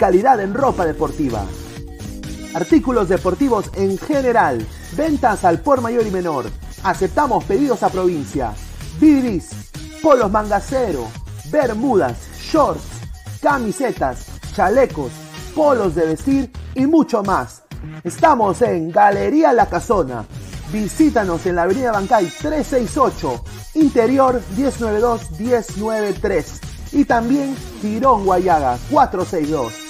calidad en ropa deportiva. Artículos deportivos en general. Ventas al por mayor y menor. Aceptamos pedidos a provincia. Bidris, polos mangacero, bermudas, shorts, camisetas, chalecos, polos de vestir y mucho más. Estamos en Galería La Casona. Visítanos en la Avenida Bancay 368, Interior 192-193 y también Tirón Guayaga 462.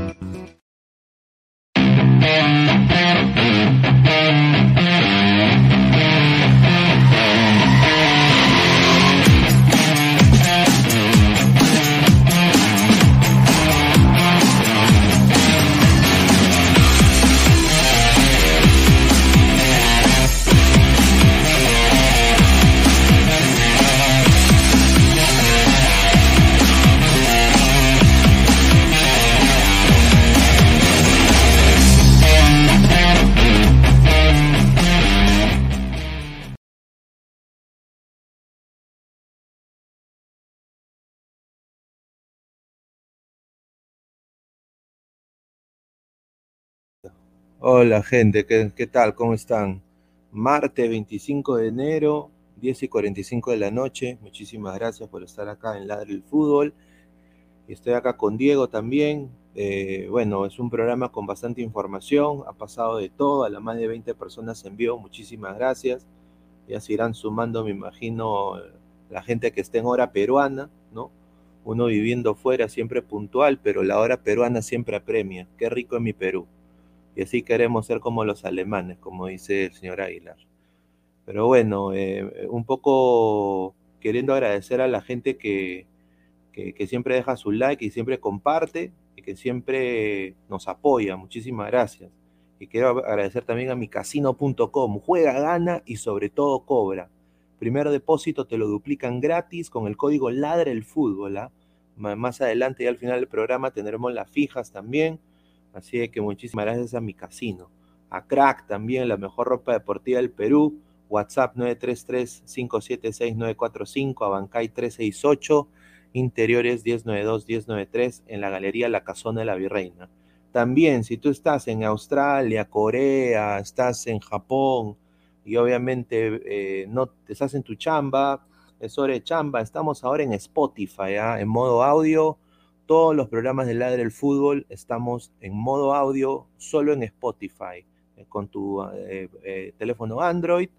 Hola gente, ¿qué, tal? ¿Cómo están? Martes 25 de enero, 10 y 45 de la noche. Muchísimas gracias por estar acá en Ladre el Fútbol. Estoy acá con Diego también. Eh, bueno, es un programa con bastante información. Ha pasado de todo, a las más de 20 personas en vivo. Muchísimas gracias. Ya se irán sumando, me imagino, la gente que esté en hora peruana, ¿no? Uno viviendo fuera siempre puntual, pero la hora peruana siempre apremia. Qué rico es mi Perú y así queremos ser como los alemanes, como dice el señor Aguilar. Pero bueno, eh, un poco queriendo agradecer a la gente que, que, siempre deja su like y siempre comparte y que siempre nos apoya. Muchísimas gracias. Y quiero agradecer también a micasino.com. Juega, gana y sobre todo cobra. Primer depósito te lo duplican gratis con el código Ladre el Fútbol. ¿ah? Más adelante y al final del programa tendremos las fijas también Así que muchísimas gracias a mi casino. A Crack también, la mejor ropa deportiva del Perú. WhatsApp 933-576-945, a Bancay 368 Interiores 1092-1093 en la Galería La Casona de la Virreina. También, si tú estás en Australia, Corea, estás en Japón y obviamente eh, no estás en tu chamba, es hora de chamba, estamos ahora en Spotify, ¿ah? en modo audio. Todos los programas de Ladre del Fútbol estamos en modo audio solo en Spotify. Eh, con tu eh, teléfono Android,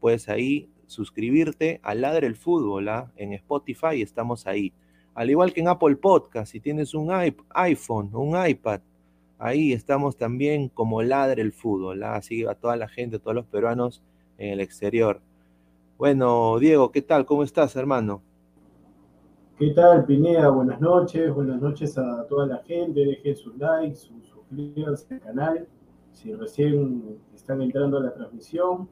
puedes ahí suscribirte a Ladre el Fútbol ¿ah? en Spotify, estamos ahí. Al igual que en Apple Podcast, si tienes un iPhone, un iPad, ahí estamos también como Ladre el Fútbol. ¿ah? Así a toda la gente, a todos los peruanos en el exterior. Bueno, Diego, ¿qué tal? ¿Cómo estás, hermano? ¿Qué tal, Pineda? Buenas noches, buenas noches a toda la gente. Dejen sus likes, suscríbanse al canal. Si recién están entrando a la transmisión,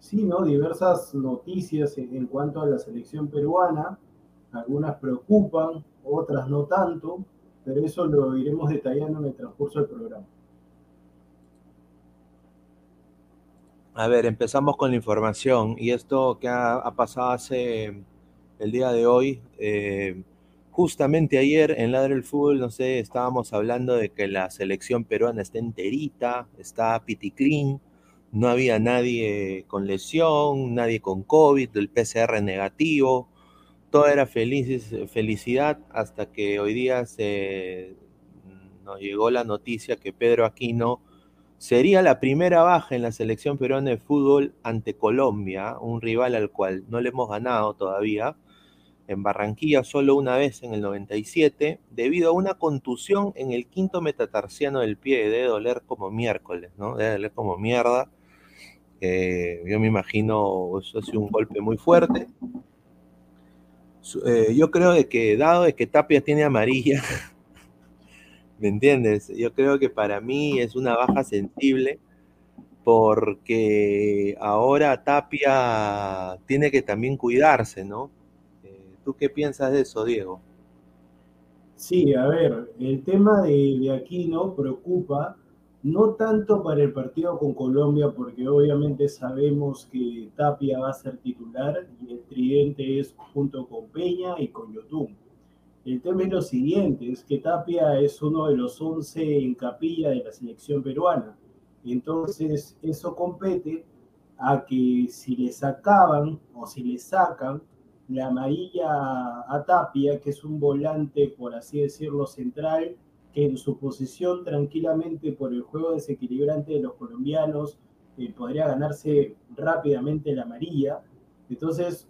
sí, ¿no? Diversas noticias en, cuanto a la selección peruana, algunas preocupan, otras no tanto, pero eso lo iremos detallando en el transcurso del programa. A ver, empezamos con la información y esto que ha, pasado hace el día de hoy. Eh, justamente ayer en Ladre del Fútbol, no sé, estábamos hablando de que la selección peruana está enterita, está piticlin, no había nadie con lesión, nadie con COVID, el PCR negativo, todo era feliz, felicidad hasta que hoy día se, nos llegó la noticia que Pedro Aquino sería la primera baja en la selección peruana de fútbol ante Colombia, un rival al cual no le hemos ganado todavía, en Barranquilla solo una vez en el 97, debido a una contusión en el quinto metatarsiano del pie, de doler como miércoles, ¿no? Debe doler como mierda yo me imagino eso ha sido un golpe muy fuerte. Eh, yo creo de que, dado de que Tapia tiene amarilla, ¿me entiendes? Yo creo que para mí es una baja sensible porque ahora Tapia tiene que también cuidarse, ¿no? ¿Tú qué piensas de eso, Diego? Sí, a ver, el tema de, Aquino preocupa no tanto para el partido con Colombia, porque obviamente sabemos que Tapia va a ser titular y el tridente es junto con Peña y con Yotun. El tema es lo siguiente, es que Tapia es uno de los 11 en capilla de la selección peruana. Entonces, eso compete a que si le sacaban o si le sacan la amarilla a Tapia, que es un volante, por así decirlo, central, que en su posición tranquilamente por el juego desequilibrante de los colombianos eh, podría ganarse rápidamente la amarilla. Entonces,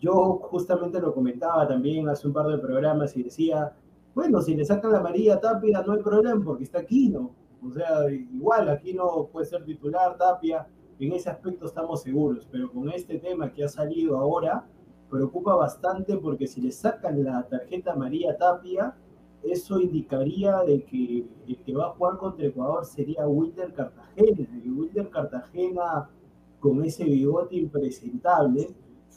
yo justamente lo comentaba también hace un par de programas y decía, bueno, si le sacan la amarilla a Tapia no hay problema porque está Aquino. O sea, igual Aquino puede ser titular, Tapia, en ese aspecto estamos seguros, pero con este tema que ha salido ahora, preocupa bastante porque si le sacan la tarjeta amarilla a Tapia, eso indicaría de que el que va a jugar contra Ecuador sería Wilder Cartagena. Y Wilder Cartagena, con ese bigote impresentable,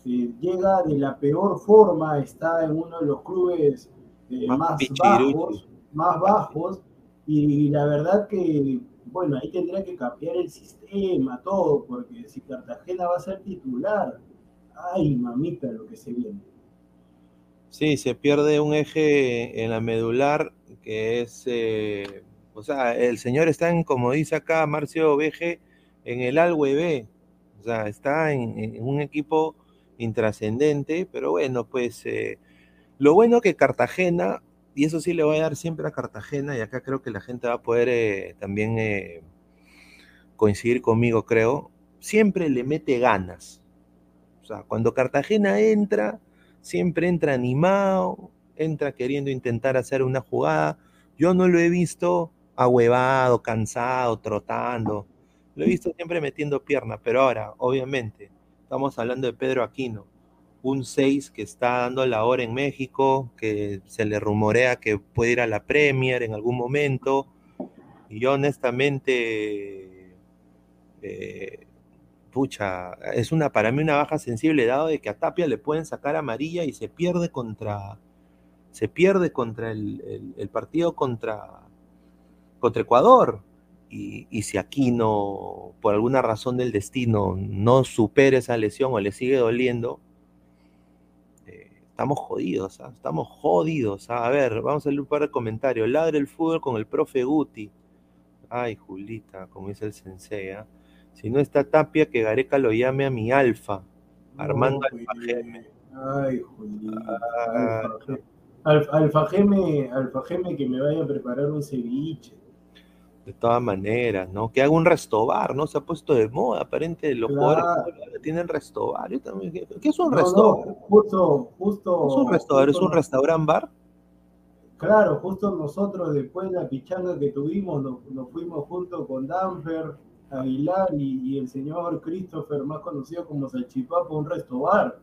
eh, llega de la peor forma, está en uno de los clubes eh, más, bajos, más bajos, y la verdad que, bueno, ahí tendría que cambiar el sistema, todo, porque si Cartagena va a ser titular, ay, mamita, lo que se viene. Sí, se pierde un eje en la medular que es, eh, o sea, el señor está en, como dice acá Marcio Veje, en el B, o sea, está en, un equipo intrascendente, pero bueno, pues eh, lo bueno que Cartagena, y eso sí le voy a dar siempre a Cartagena, y acá creo que la gente va a poder eh, también coincidir conmigo, creo, siempre le mete ganas. O sea, cuando Cartagena entra, siempre entra animado, entra queriendo intentar hacer una jugada. Yo no lo he visto ahuevado, cansado, trotando. Lo he visto siempre metiendo pierna, pero ahora, obviamente, estamos hablando de Pedro Aquino, un 6 que está dando la hora en México, que se le rumorea que puede ir a la Premier en algún momento. Y yo honestamente eh, pucha, es una para mí una baja sensible dado de que a Tapia le pueden sacar amarilla y se pierde contra se pierde contra el, partido contra, contra Ecuador. Y, si aquí no, por alguna razón del destino, no supera esa lesión o le sigue doliendo, eh, estamos jodidos, ¿ah? estamos jodidos. ¿ah? A ver, vamos a leer un par de comentarios. Ladre el fútbol con el profe Guti. Ay, Julita, como dice el sensei. ¿ah? Si no está Tapia, que Gareca lo llame a mi alfa. Armando No, Alfajeme. Ay, Julita. Ah, Alfa- Alfajeme, Alfajeme que me vaya a preparar un ceviche. De todas maneras, ¿no? Que haga un restobar, ¿no? Se ha puesto de moda, aparente los Claro. jugadores tienen restobar. Yo también, ¿qué, es un No, restobar? no, justo, justo. ¿Es un restobar? ¿Es un restaurant bar? Claro, justo nosotros después de la pichanga que tuvimos, nos, nos fuimos junto con Danfer, Aguilar y, y el señor Christopher, más conocido como Salchipapa, un restobar.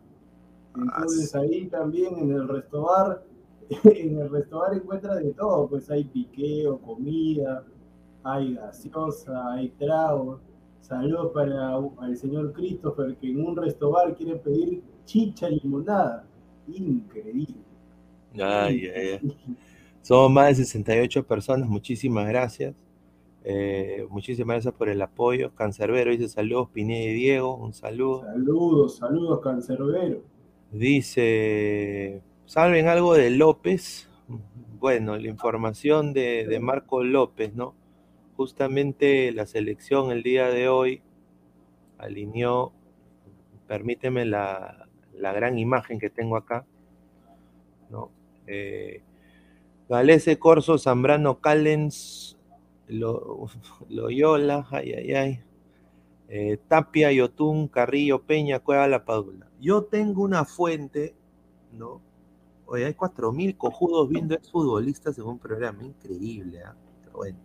Entonces ahí también en el restobar, en el restobar encuentra de todo, pues hay piqueo, comida, hay gaseosa, hay tragos. Saludos para el señor Christopher que en un restobar quiere pedir chicha y limonada. Increíble. Ay, ay, ay. Somos más de 68 personas, muchísimas gracias. Eh, muchísimas gracias por el apoyo. Cancerbero dice saludos, Pineda y Diego, un saludo. Saludos, saludos, cancerbero. Dice, ¿saben algo de López? Bueno, la información de, de Marco López, ¿no? Justamente la selección el día de hoy alineó, permíteme la, la gran imagen que tengo acá, ¿no? Eh, Galese, Corso, Zambrano, Callens, Lo- Loyola, ay, ay, ay. Eh, Tapia, Yotun, Carrillo, Peña, Cueva, La Padula. Yo tengo una fuente, ¿no? Oye, hay 4.000 cojudos viendo exfutbolistas en un programa, increíble, ¿ah? Pero bueno.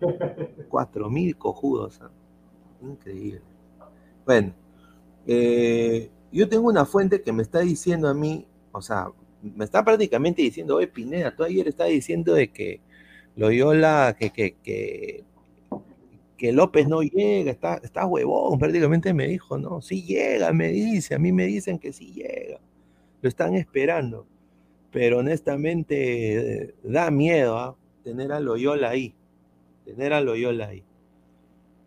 4.000 cojudos, ¿ah? Increíble. Bueno, eh, yo tengo una fuente que me está diciendo a mí, o sea, me está prácticamente diciendo, oye, Pineda, tú ayer estabas diciendo de que Loyola, que, que, que, que López no llega, está, está huevón, prácticamente me dijo, no, sí llega, me dice, a mí me dicen que sí llega, lo están esperando, pero honestamente eh, da miedo ¿ah? tener a Loyola ahí, tener a Loyola ahí.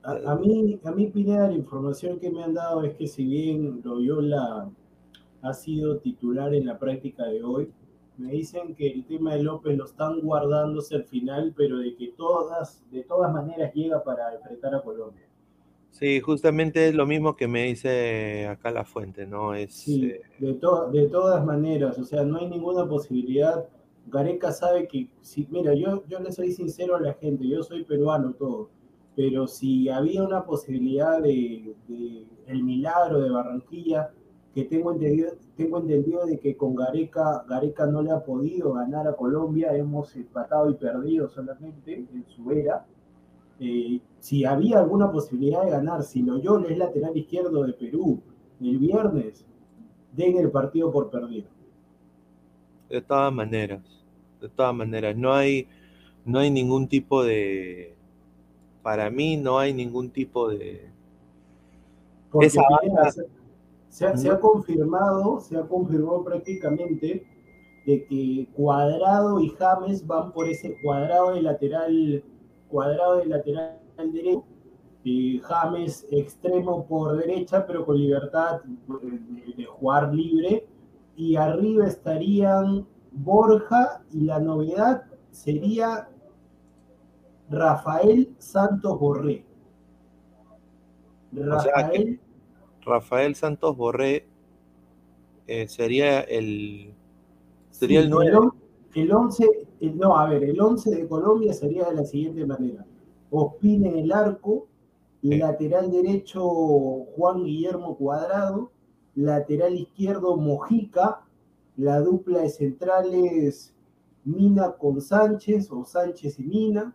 A, mí, a mí, Pineda, la información que me han dado es que si bien Loyola ha sido titular en la práctica de hoy, me dicen que el tema de López lo están guardándose al final, pero de que todas, de todas maneras llega para enfrentar a Colombia. Sí, justamente es lo mismo que me dice acá la fuente, ¿no? Es, Sí, eh, de, to- de todas maneras, o sea, no hay ninguna posibilidad. Gareca sabe que, si, mira, yo, yo le soy sincero a la gente, yo soy peruano todo, pero si había una posibilidad de, de el milagro de Barranquilla, que tengo entendido, tengo entendido de que con Gareca, Gareca no le ha podido ganar a Colombia, hemos empatado y perdido solamente en su era. Eh, si había alguna posibilidad de ganar, si Loyola es lateral izquierdo de Perú el viernes, den el partido por perdido. de todas maneras, de todas maneras, no hay, no hay ningún tipo de, para mí no hay ningún tipo de, Porque Esa banda- se, se ha, se ha confirmado, se ha confirmado prácticamente de que Cuadrado y James van por ese cuadrado de lateral, cuadrado de lateral derecho, y James extremo por derecha, pero con libertad de, de jugar libre, y arriba estarían Borja, y la novedad sería Rafael Santos Borré. O sea, Rafael Rafael Santos Borré eh, sería el, sería Sí, el 9. on- El 11, el- no, a ver, el 11 de Colombia sería de la siguiente manera. Ospina en el arco, Sí. lateral derecho Juan Guillermo Cuadrado, lateral izquierdo Mojica, la dupla de centrales Mina con Sánchez o Sánchez y Mina,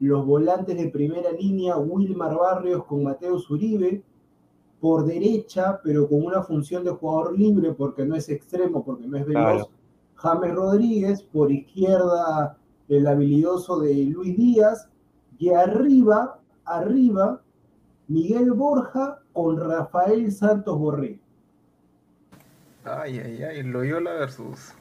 los volantes de primera línea Wilmar Barrios con Mateus Uribe, por derecha, pero con una función de jugador libre porque no es extremo, porque no es veloz, Claro. James Rodríguez, por izquierda el habilidoso de Luis Díaz, y arriba, arriba, Miguel Borja con Rafael Santos Borré. Ay, ay, ay, Loyola versus.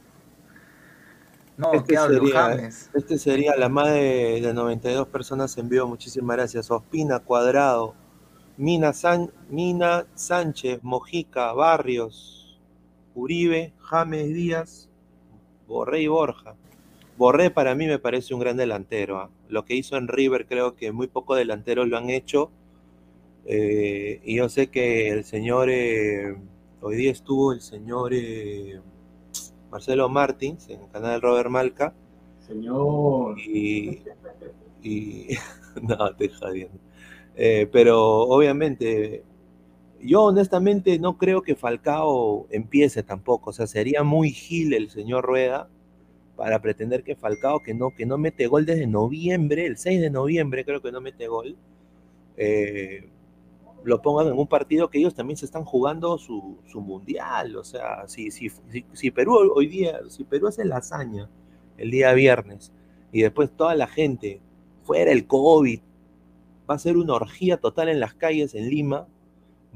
No, Este ¿qué hablo? sería- James. Este sería la más de, de 92 personas en vivo. Muchísimas gracias. Ospina, Cuadrado, Mina, San- Mina Sánchez, Mojica, Barrios, Uribe, James Díaz, Borré y Borja. Borré para mí me parece un gran delantero. ¿ah? Lo que hizo en River creo que muy pocos delanteros lo han hecho. Eh, y yo sé que el señor, eh, hoy día estuvo el señor eh, Marcelo Martins en el canal de Robert Malca. Señor. Y, y no, te jodiendo. Eh, pero obviamente, yo honestamente no creo que Falcao empiece tampoco. O sea, sería muy gil el señor Rueda para pretender que Falcao, que no, que no mete gol desde noviembre, el 6 de noviembre creo que no mete gol, eh, lo pongan en un partido que ellos también se están jugando su, su mundial. O sea, si, si, si, si Perú hoy día, si Perú hace la hazaña el día viernes y después toda la gente fuera el COVID, va a ser una orgía total en las calles en Lima,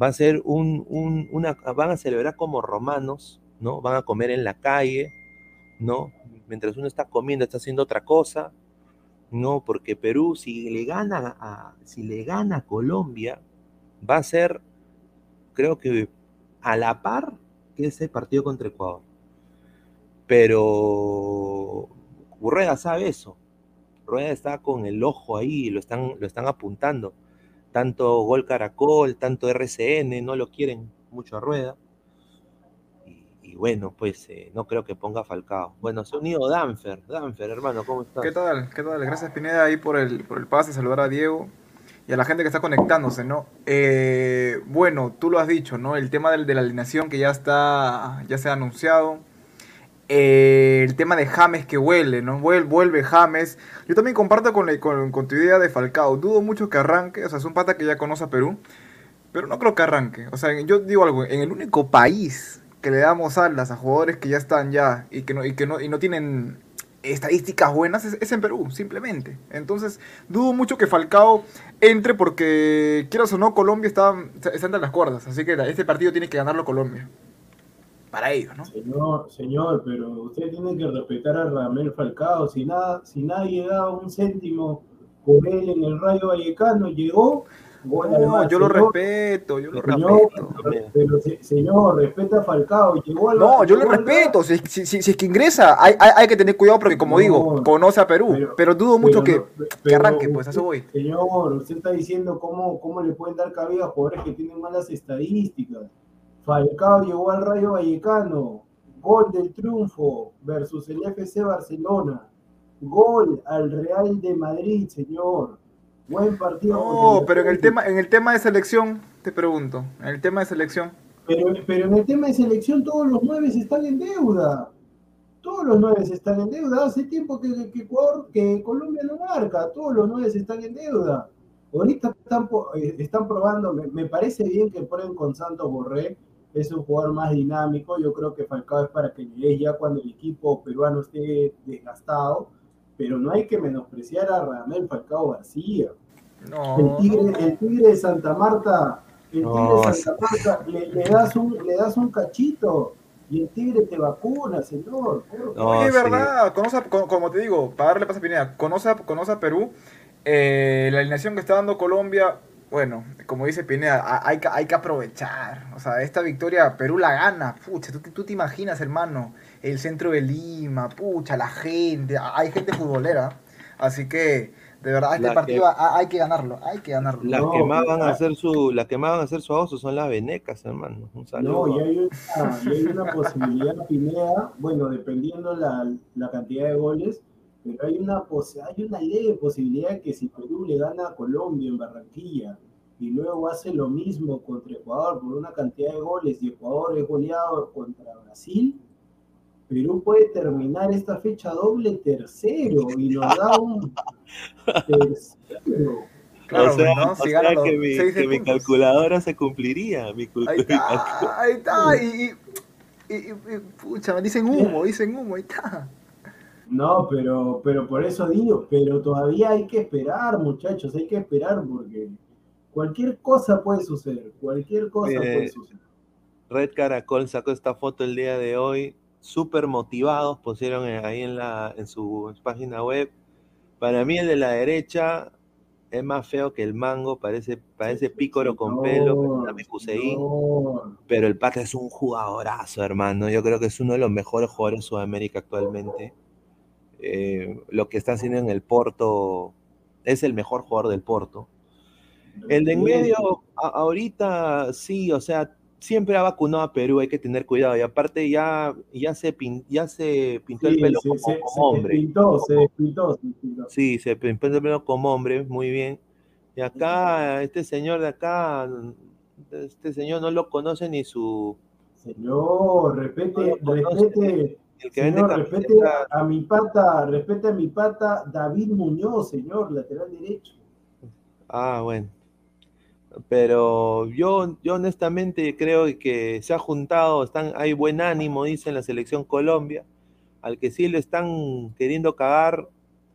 va a ser un, un, una, van a celebrar como romanos, ¿no? Van a comer en la calle, ¿no? Mientras uno está comiendo, está haciendo otra cosa, ¿no? Porque Perú, si le gana a, si le gana Colombia, va a ser, creo que a la par que ese partido contra Ecuador. Pero Rueda sabe eso. Rueda está con el ojo ahí, lo están, lo están apuntando. Tanto Gol Caracol, tanto RCN, no lo quieren mucho a Rueda. Y, y bueno, pues eh, no creo que ponga Falcao. Bueno, se ha unido Danfer. Danfer, hermano, ¿cómo estás? ¿Qué tal? ¿Qué tal? Gracias Pineda ahí por el, por el pase, saludar a Diego y a la gente que está conectándose, ¿no? Eh, bueno, tú lo has dicho, ¿no? El tema de, de, la alineación que ya está, ya se ha anunciado. Eh, el tema de James que huele, ¿no? Vuelve, vuelve James. Yo también comparto con, con, con, tu idea de Falcao. Dudo mucho que arranque, o sea, es un pata que ya conoce a Perú, pero no creo que arranque. O sea, yo digo algo, en el único país que le damos alas a jugadores que ya están ya y que no, y que no, y no tienen estadísticas buenas es, en Perú, simplemente. Entonces, dudo mucho que Falcao entre porque, quieras o no, Colombia está, está entre las cuerdas. Así que este partido tiene que ganarlo Colombia. Para ellos, ¿no? Señor, señor, pero usted tiene que respetar a Ramel Falcao. Si, nada, si nadie da un céntimo por él en el Rayo Vallecano, llegó, bueno, no, yo señor, lo respeto, yo lo señor, respeto. Pero, pero, señor, respeta a Falcao. Llegó al, no, yo lo respeto. Si, si, si, si, es que ingresa, hay, hay, hay, que tener cuidado porque, como no, digo, conoce a Perú. Pero, pero dudo mucho que, que, arranque, pues a eso voy. Señor, usted está diciendo cómo, cómo le pueden dar cabida a jugadores que tienen malas estadísticas. Falcao llegó al Rayo Vallecano. Gol del triunfo versus el FC Barcelona. Gol al Real de Madrid, señor. Buen partido. No, pero en el tema, en el tema de selección, te pregunto, en el tema de selección. Pero, pero en el tema de selección todos los nueve están en deuda. Todos los nueve están en deuda. Hace tiempo que, que, que Colombia no marca. Todos los nueve están en deuda. Ahorita están, eh, están probando, me, me, parece bien que prueben con Santos Borré, es un jugador más dinámico, yo creo que Falcao es para que llegue ya cuando el equipo peruano esté desgastado, pero no hay que menospreciar a Ramel Falcao García. No. El, tigre, el tigre de Santa Marta, el No, tigre de Santa Marta, le, le das un, le das un cachito y el tigre te vacuna, señor. No, Oye, es sí. verdad, conoce, como te digo, para darle paso a Pineda, conoce, a- conoce a Perú, eh, la alineación que está dando Colombia, bueno, como dice Pineda, hay, que- hay que aprovechar. O sea, esta victoria Perú la gana. Pucha, ¿tú, te- tú te imaginas, hermano, el centro de Lima, pucha, la gente, hay gente futbolera. Así que, de verdad, este La partido que- hay que ganarlo, hay que ganarlo. Las No, que más van a hacer su, las que más van a hacer su oso son las venecas, hermano. Un saludo. No, y hay una, y hay una posibilidad, Pineda, bueno, dependiendo la, la cantidad de goles, pero hay una, pos- hay una leve posibilidad que si Perú le gana a Colombia en Barranquilla y luego hace lo mismo contra Ecuador por una cantidad de goles y Ecuador es goleado contra Brasil, Perú puede terminar esta fecha doble tercero y nos da un tercero. Claro, o sea, ¿no? o Si sea que, mi, que calculadora se cumpliría. Mi Ahí está, ahí está. Y, y, y- y- pucha, me dicen humo, dicen humo, ahí está. No, pero, pero por eso digo, pero todavía hay que esperar, muchachos, hay que esperar porque cualquier cosa puede suceder, cualquier cosa puede suceder. Red Caracol sacó esta foto el día de hoy. Súper motivados, pusieron ahí en, la, en su página web. Para mí, el de la derecha es más feo que el mango, parece, parece pícoro con pelo, pero el pata es un jugadorazo, hermano. Yo creo que es uno de los mejores jugadores de Sudamérica actualmente. Eh, lo que está haciendo en el Porto es el mejor jugador del Porto. El de en medio, ahorita sí, o sea, siempre ha vacunado a Perú, hay que tener cuidado. Y aparte ya, ya, se, ya se pintó el pelo como, hombre. Se pintó, se despintó, Sí, se pintó el pelo como hombre, muy bien. Y acá, este señor de acá, este señor no lo conoce ni su... Señor, respete, respete, señor, respete a mi pata, respete a mi pata David Muñoz, señor, lateral derecho. Ah, bueno. Pero yo, yo honestamente creo que se ha juntado, están, hay buen ánimo, dice en la selección Colombia, al que sí le están queriendo cagar.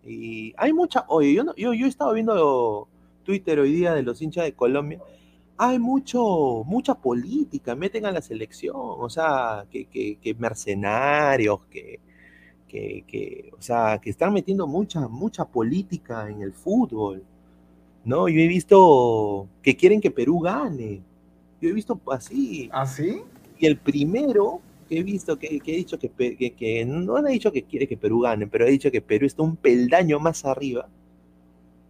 Y hay mucha, oye, yo, yo, yo he estado viendo Twitter hoy día de los hinchas de Colombia, hay mucho, mucha política, meten a la selección, o sea, que, que, mercenarios, que, que, o sea, que están metiendo mucha, mucha política en el fútbol. No, yo he visto que quieren que Perú gane. Yo he visto así. ¿Así? ¿Ah, y el primero que he visto que, que he dicho que, que, no ha dicho que quiere que Perú gane, pero ha dicho que Perú está un peldaño más arriba,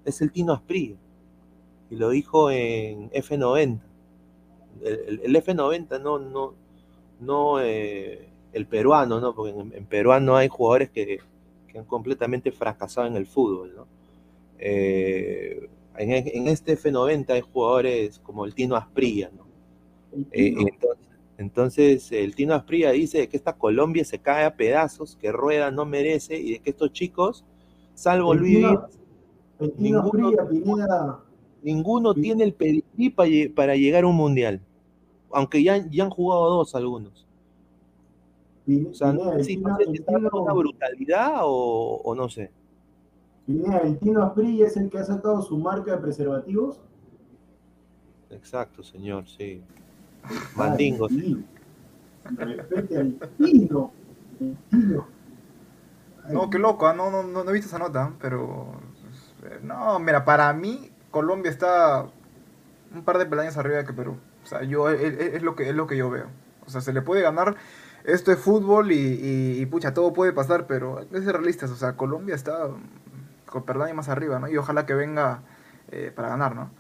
es el Tino Asprilla. Y lo dijo en F90. El, F90 no, no, no eh, el peruano, ¿no? Porque en, peruano hay jugadores que, que, han completamente fracasado en el fútbol, ¿no? Eh, en, este F90 hay jugadores como el Tino Asprilla, ¿no? Eh, entonces, el Tino Asprilla dice que esta Colombia se cae a pedazos, que Rueda no merece y de que estos chicos, salvo Luis ninguno, ninguno tiene el pedigrí para, llegar a un mundial, aunque ya, ya han jugado dos algunos. o sea, si una brutalidad o, o no sé. ¿el Tino Asprilla es el que ha sacado su marca de preservativos? Exacto, señor, sí. Mandingo. Respete al Tino. No, qué loco, ¿ah? no, no, no, he visto esa nota, pero... No, mira, para mí Colombia está un par de peldaños arriba que Perú. O sea, yo, es, lo que, es lo que yo veo. O sea, se le puede ganar esto es fútbol y, pucha, todo puede pasar, pero hay que realistas. O sea, Colombia está con Perdaña más arriba, ¿no? Y ojalá que venga eh, para ganar, ¿no?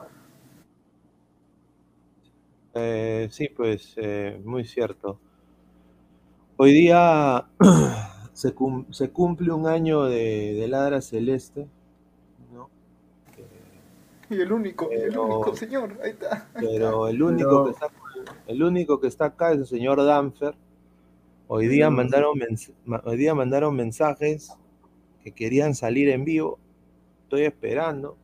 Eh, sí, pues eh, muy cierto. Hoy día se, cumple un año de, Ladra Celeste. y el único, el único señor, ahí está. Pero el único, Que está, el único que está acá es el señor Danfer. Hoy día, mandaron hoy día mandaron mensajes que querían salir en vivo. Estoy esperando.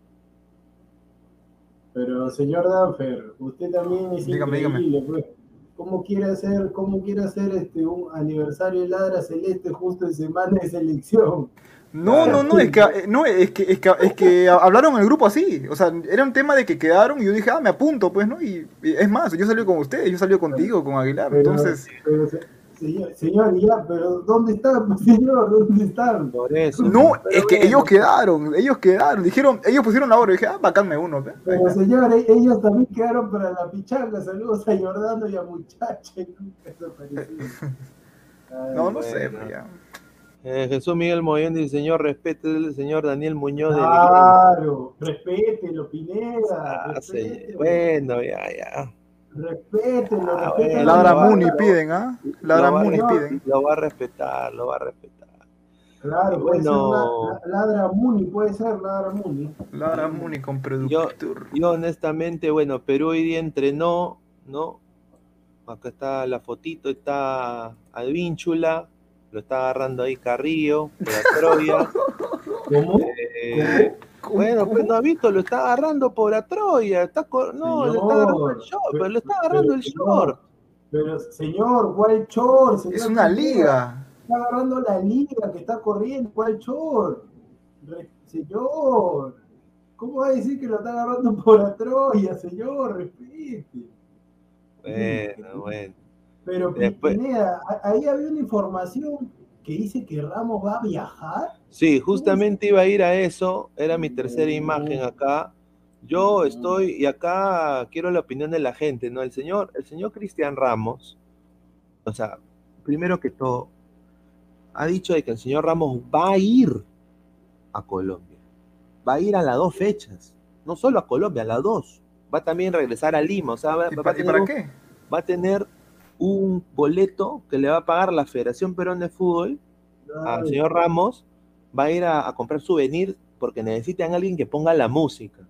Pero señor Danfer, usted también es increíble, pues. ¿Cómo quiere hacer, cómo quiere hacer este un aniversario de Ladra Celeste justo en semana de selección? No, no, no, es que, no, es que, es que, es que hablaron en el grupo así. O sea, era un tema de que quedaron y yo dije, ah, me apunto, pues, ¿no? Y, es más, yo salí con ustedes, yo salí contigo, con Aguilar. entonces. Señor, ya, pero ¿dónde están, señor? ¿Dónde están? Por eso. No, es que ellos quedaron, ellos quedaron, dijeron, ellos pusieron la hora, y dije, ah, bacánme uno. Pero señor, e-, ellos también quedaron para la pichanga, saludos a Jordano y a Muchacha, no, no sé, ya. Eh, Jesús Miguel Moyen dice, señor, respete el señor Daniel Muñoz. Claro, respételo, Pineda. Ah, bueno, ya, ya. Respétenlo, ah, Ladra Muni piden, ¿ah? Ladra Muni piden. Lo va a respetar, lo va a respetar. Claro, puede ser Ladra Muni, puede ser Ladra Muni. Ladra Muni con productor. Yo, honestamente, bueno, Perú hoy día entrenó, ¿no? Acá está la fotito, está Advínchula, lo está agarrando ahí Carrillo, de la Troya. ¿Cómo? Eh, bueno, pues no ha visto, lo está agarrando por la Troya. Está no, le está agarrando el short, pero, le está agarrando el short. Pero, señor, ¿cuál short? es una liga. Está agarrando la liga que está corriendo, ¿cuál short? señor, ¿cómo va a decir que lo está agarrando por la Troya, señor? Respete. Bueno, bueno. Pero Después... ahí había una información que dice que Ramos va a viajar. Sí, justamente iba a ir a eso, era mi tercera imagen acá. Yo estoy, y acá quiero la opinión de la gente, ¿no? El señor, el señor Cristian Ramos, o sea, primero que todo, ha dicho de que el señor Ramos va a ir a Colombia. Va a ir a las dos fechas. No solo a Colombia, a las dos. Va a también regresar a Lima. O sea, va, ¿Y, va pa- a y tener para qué? va a tener un boleto que le va a pagar la Federación Peruana de Fútbol al señor Ramos. Va a ir a, a comprar souvenir porque necesitan a alguien que ponga la música.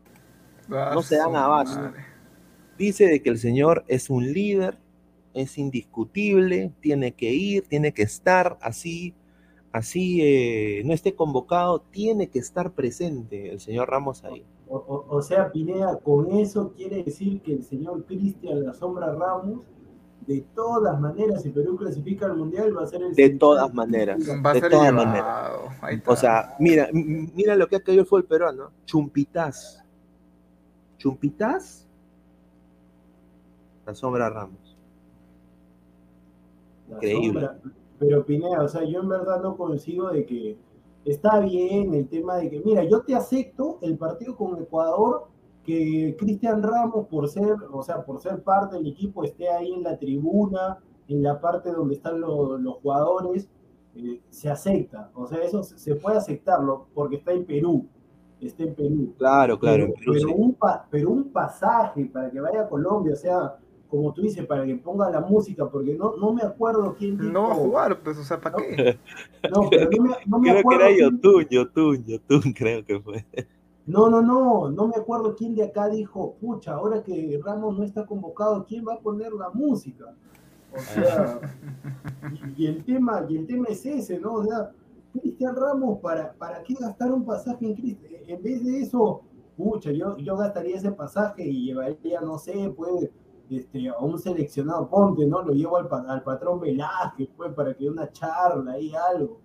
No se dan abasto. madre. Dice de que el señor es un líder, es indiscutible, tiene que ir, tiene que estar así, así eh, no esté convocado, tiene que estar presente el señor Ramos ahí. O, o- o sea, Pineda, con eso quiere decir que el señor Cristian La Sombra Ramos, de todas maneras, si Perú clasifica al Mundial, va a ser el De todas maneras. Va a De ser todas maneras. O sea, mira, mira lo que ha caído el fútbol peruano. Chumpitaz. Chumpitaz. La sombra Ramos. La Increíble. sombra. Pero Pineda, o sea, yo en verdad no consigo de que está bien el tema de que, mira, yo te acepto el partido con Ecuador, que Cristian Ramos, por ser, o sea, por ser parte del equipo, esté ahí en la tribuna, en la parte donde están lo- los jugadores, eh, se acepta. O sea, eso se, se puede aceptarlo porque está en Perú. Está en Perú. Claro, claro, Pero, Perú pero sí. un pa- pero un pasaje para que vaya a Colombia, o sea, como tú dices, para que ponga la música, porque no, no me acuerdo quién dijo. No va a jugar, pues, o sea, ¿para qué? No, pero no me, no me Creo que acuerdo. era Yotun, Yotun, Yotun, creo que fue. No, no, no, no me acuerdo quién de acá dijo, pucha, ahora que Ramos no está convocado, ¿quién va a poner la música? O sea, y, y el tema, y el tema es ese, ¿no? O sea, Cristian Ramos, ¿para, ¿para qué gastar un pasaje en Cristian? En vez de eso, pucha, yo, yo gastaría ese pasaje y llevaría, no sé, pues, este, a un seleccionado ponte, ¿no? Lo llevo al, al patrón Velázquez, pues, para que dé una charla y algo.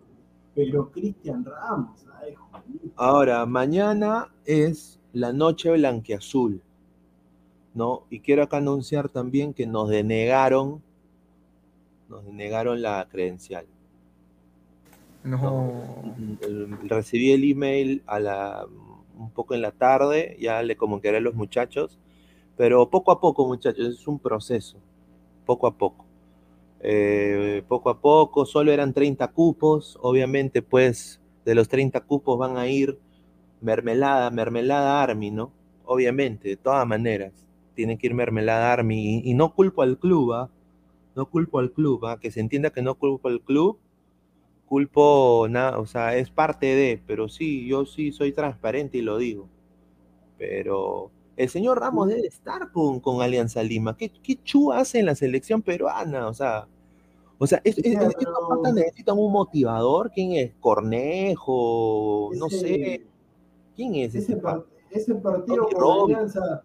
Pero Cristian Ramos, ay, joder. Ahora, mañana es la noche blanqueazul, ¿no? Y quiero acá anunciar también que nos denegaron, nos denegaron la credencial. No. El- Recibí el email a la, un poco en la tarde, ya le comunicaré a los muchachos, pero poco a poco, muchachos, es un proceso, poco a poco. Eh, poco a poco, solo eran 30 cupos, obviamente pues de los 30 cupos van a ir mermelada, mermelada Army, ¿no? Obviamente, de todas maneras, tiene que ir mermelada Army y, y no culpo al club, ¿ah? No culpo al club, ¿ah? Que se entienda que no culpo al club, culpo nada, o sea, es parte de, pero sí, yo sí soy transparente y lo digo. Pero el señor Ramos debe estar con, con Alianza Lima. ¿Qué, qué chu hace en la selección peruana? O sea, o sea, es- es- estos patas necesitan un motivador. ¿Quién es? Cornejo, no Ese- sé. ¿Quién es Ese, ese ese partido con. Alianza,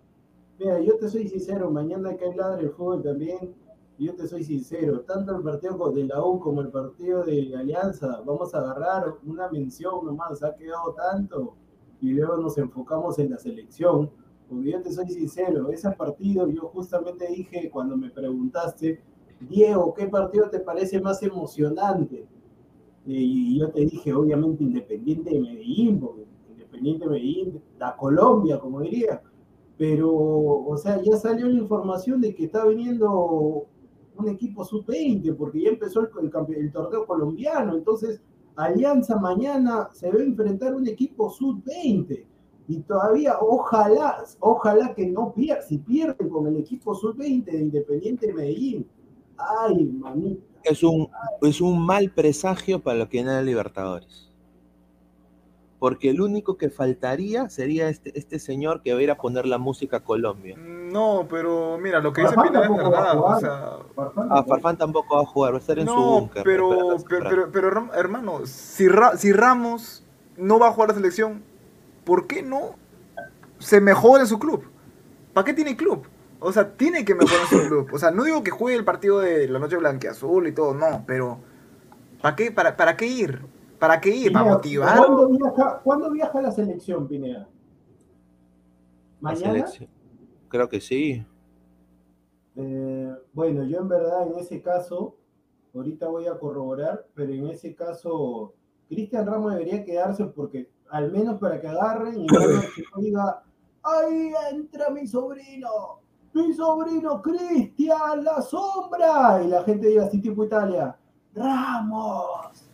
mira, yo te soy sincero, mañana que hay ladre el fútbol también, yo te soy sincero, tanto el partido de la U como el partido de Alianza, vamos a agarrar una mención nomás, ha quedado tanto, y luego nos enfocamos en la selección, porque yo te soy sincero, ese partido yo justamente dije cuando me preguntaste, Diego, ¿qué partido te parece más emocionante? Y yo te dije, obviamente, Independiente de Medellín, porque Independiente de Medellín, la Colombia, como diría. Pero, o sea, ya salió la información de que está viniendo un equipo sub-20, porque ya empezó el, torneo colombiano. Entonces, Alianza mañana se va a enfrentar un equipo sub-20. Y todavía, ojalá, ojalá que no pierda, si pierden con el equipo sub-20 de Independiente de Medellín. Ay. Es un, es un mal presagio para lo que viene de Libertadores. Porque el único que faltaría sería este, este señor que va a ir a poner la música a Colombia. No, pero mira, lo que dice Pineda es a verdad. O sea, Farfán, Ah, Farfán tampoco va a jugar, va a estar en su no, búnker. pero, pero, a pero, pero, hermano, si, Ra- si Ramos no va a jugar la selección, ¿por qué no se mejora en su club? ¿Para qué tiene club? O sea, tiene que mejorar su club. O sea, no digo que juegue el partido de la noche blanqueazul y todo, no, pero ¿para qué, para, para qué ir? ¿Para qué ir? ¿Para Pineda, motivar? ¿Cuándo viaja, ¿Cuándo viaja la selección, Pineda? ¿Mañana? selección. Creo que sí. Eh, bueno, yo en verdad en ese caso, ahorita voy a corroborar, pero en ese caso, Cristian Ramos debería quedarse porque al menos para que agarren y no diga, ahí entra mi sobrino, mi sobrino Cristian, la sombra. Y la gente diga así tipo Italia, Ramos.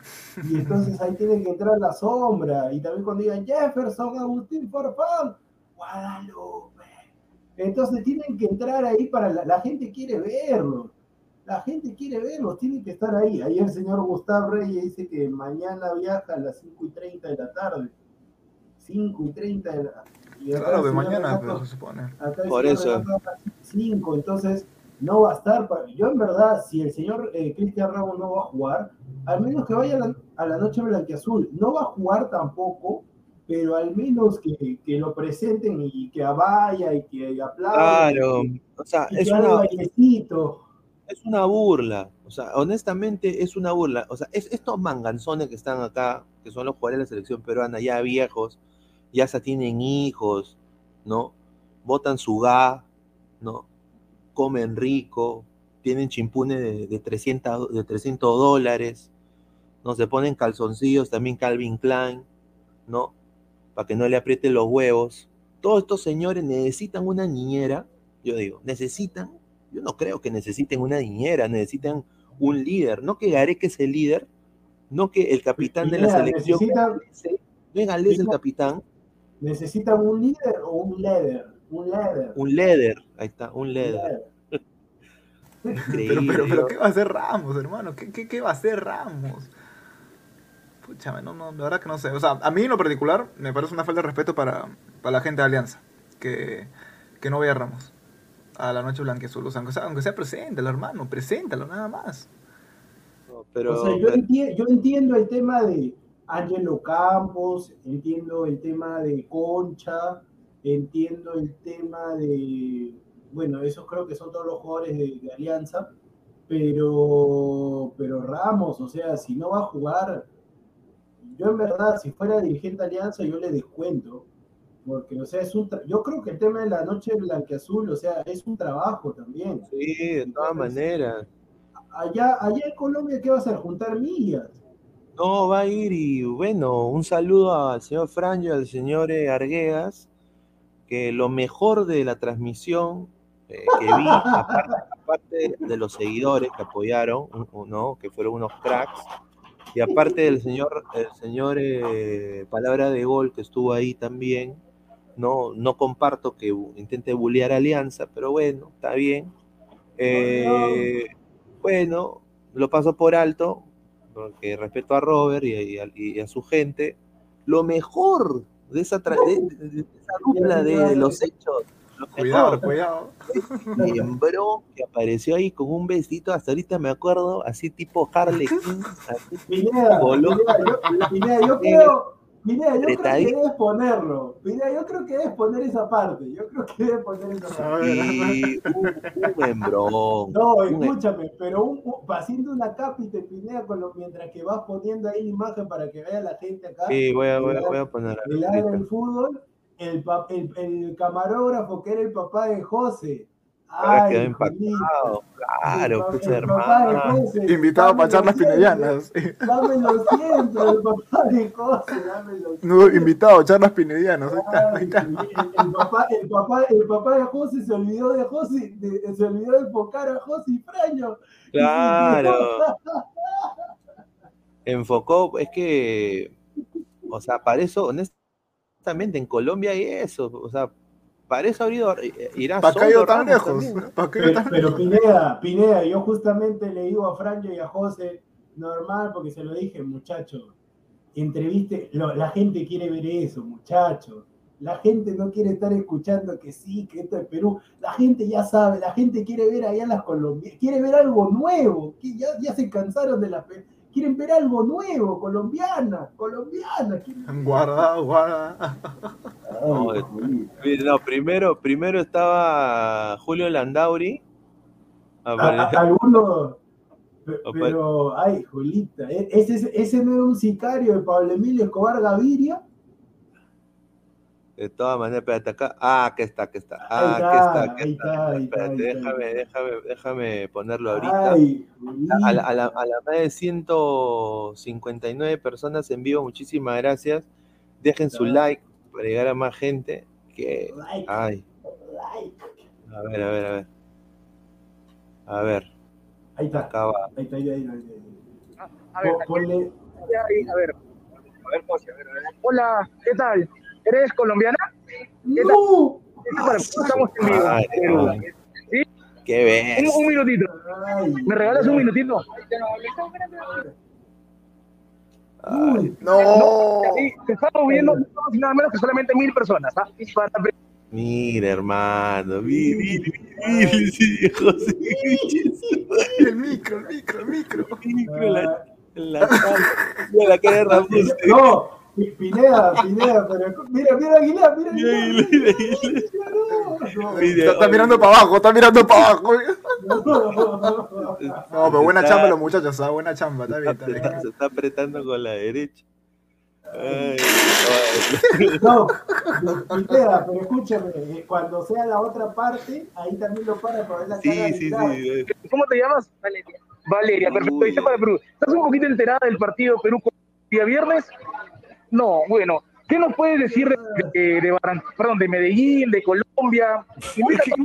Y entonces ahí tiene que entrar la sombra. Y también cuando digan Jefferson, Agustín Farfán, Guadalupe. Entonces tienen que entrar ahí para la, la gente quiere verlo. La gente quiere verlos, tiene que estar ahí. Ahí el señor Gustavo Reyes dice que mañana viaja a las 5 y 30 de la tarde. 5 y 30 de la y acá Claro, de mañana, pero se supone. Por eso. Renato a las 5, entonces no va a estar. pa- Yo en verdad, si el señor eh, Cristian Ramos no va a jugar, al menos que vaya a la, a la noche blanquiazul. No va a jugar tampoco, pero al menos que, que lo presenten y que vaya y que aplaudan. Claro, y, o sea, y es que una, bailecito. es una burla. O sea, honestamente es una burla. O sea, es, estos manganzones que están acá, que son los jugadores de la selección peruana, ya viejos, ya hasta tienen hijos, ¿no? Botan su ga, ¿no? Comen rico, tienen chimpunes de, de 300, de 300 dólares, ¿no? Se ponen calzoncillos también Calvin Klein, ¿no? Para que no le aprieten los huevos. Todos estos señores necesitan una niñera, yo digo, necesitan yo no creo que necesiten una niñera, necesitan un líder. No que Gareca es el líder, no que el capitán de la Pineda, selección. necesitan- No es Galés el capitán, ¿Necesitan un líder o un leader? Un leader. un líder. Ahí está, un líder. Pero, Increíble. pero, pero, yo- ¿qué va a hacer Ramos, hermano? ¿Qué, qué, qué va a hacer Ramos? Pucha, no, no, la verdad que no sé. O sea, a mí en lo particular me parece una falta de respeto para, para la gente de Alianza. Que, que no vea a Ramos a la noche blanquiazul. O sea, aunque sea, aunque sea preséntalo, hermano, preséntalo, nada más. no, pero, o sea, yo, pero- enti- yo entiendo el tema de Ángelo Campos, entiendo el tema de Concha, entiendo el tema de, bueno, esos creo que son todos los jugadores de, de Alianza, pero, pero Ramos, o sea, si no va a jugar, yo en verdad, si fuera dirigente de Alianza, yo le descuento, porque, o sea, es un, tra- yo creo que el tema de la noche blanqueazul, o sea, es un trabajo también. sí, de todas maneras. Allá, allá en Colombia, ¿qué va a hacer? Juntar millas. No, va a ir y bueno, un saludo al señor Franjo y al señor eh, Arguedas, que lo mejor de la transmisión eh, que vi, aparte, aparte de los seguidores que apoyaron, ¿no? que fueron unos cracks, y aparte del señor, el señor eh, Palabra de Gol que estuvo ahí también, no, no comparto que intente bullear Alianza, pero bueno, está bien. Eh, bueno, lo paso por alto, porque respeto a Robert y, y a, y a su gente. Lo mejor de esa, tra- de, de- de esa dupla de, de los hechos, lo Cuidado, mejor, cuidado. pues. que apareció ahí con un besito, hasta ahorita me acuerdo, así tipo Harley Quinn, así, Pineda. Pineda, yo, Pineda, yo creo, Pineda, yo creo que debes ponerlo. Pineda, yo creo que debes poner esa parte. Yo creo que debes poner esa parte. y un, un hembrón. No, escúchame, pero un, un- haciendo una cápita, Pineda, con lo, mientras que vas poniendo ahí la imagen para que vea la gente acá. Sí, voy a, voy a, voy a poner El del fútbol, el, el, el camarógrafo que era el papá de José. Ahora quedó Ay, impactado, claro, pucha el papá de hermano. José, Invitado para charlas pinedianas. Dámelo siempre, el papá de José, dámelo No, invitado, charlas pinedianas. Ahí está, ahí Ay, está. el, el papá, el, papá, el papá de José se olvidó de José, de- se olvidó de enfocar a José y Fraño. Claro. Enfocó, es que, o sea, para eso, honestamente, en Colombia hay eso, o sea, para eso habría irá ¿Para qué ha solo ido tan lejos? también, ¿no? ¿Para qué ha ido Pero, tan pero? Pineda, Pineda, yo justamente le digo a Franjo y a José, normal, porque se lo dije, muchacho, entreviste, lo- la gente quiere ver eso, muchacho. La gente no quiere estar escuchando que sí, que esto es Perú. La gente ya sabe, la gente quiere ver allá las colombianas, quiere ver algo nuevo, que ya, ya se cansaron de las... Quieren ver algo nuevo, colombiana, colombiana. quieren- Guarda, guarda. No. Mira, No, primero, primero estaba Julio Landauri. A- apare- a- algunos, pero, ay, Julita, e- ese, ese no era un sicario de Pablo Emilio Escobar Gaviria. De todas maneras, espérate acá. Ah, aquí está, aquí está. Ahí Ah, aquí está, aquí ahí está. está, ahí está, Espérate, déjame, déjame, déjame ponerlo ahorita. Ay, A la, a, la, a la más de 159 personas en vivo, muchísimas gracias. Dejen su like para llegar a más gente. Like, Ay, like. a ver, a ver, a ver. A ver, Ahí está. acá va. Ahí está, ahí, ahí, ahí, ahí. A ver, Po- Ponle. ahí, a ver. A ver, José, a ver, a ver. Hola, ¿qué tal? ¿Eres colombiana? ¡No! Estamos en vivo. Ay, Perú. ay. ¿Sí? ¿Qué ves? Un, un minutito. Ay, ¿Me regalas un minutito? Uy, No. Te estamos viendo nada menos que solamente mil personas. ¿ah? Para- Mira, hermano, mira, mira, mira, sí, José. El micro, el micro, el micro. Mira la, la, cara- mira la cara de Ramos. No, Pineda, Pineda, pero mira, mira Aguilar, mira Mira, Aguilar. mira, mira, No, no, mira. Está, mirando para abajo, está mirando para abajo. no. No, pero buena Está- chamba los muchachos, ¿ah? buena chamba, está bien, está bien. se está apretando con la derecha. Ay. No, Pineda, pero escúchame, eh, cuando sea la otra parte, ahí también lo para para ver la cara Sí, de sí, Aguilar. sí. ¿Cómo te llamas? Valeria. Valeria, perfecto. Uy. Dice para Perú. ¿Estás un poquito enterada del partido Perú día viernes? No, bueno. ¿Qué nos puedes decir de, de, de perdón, de Medellín, de Colombia?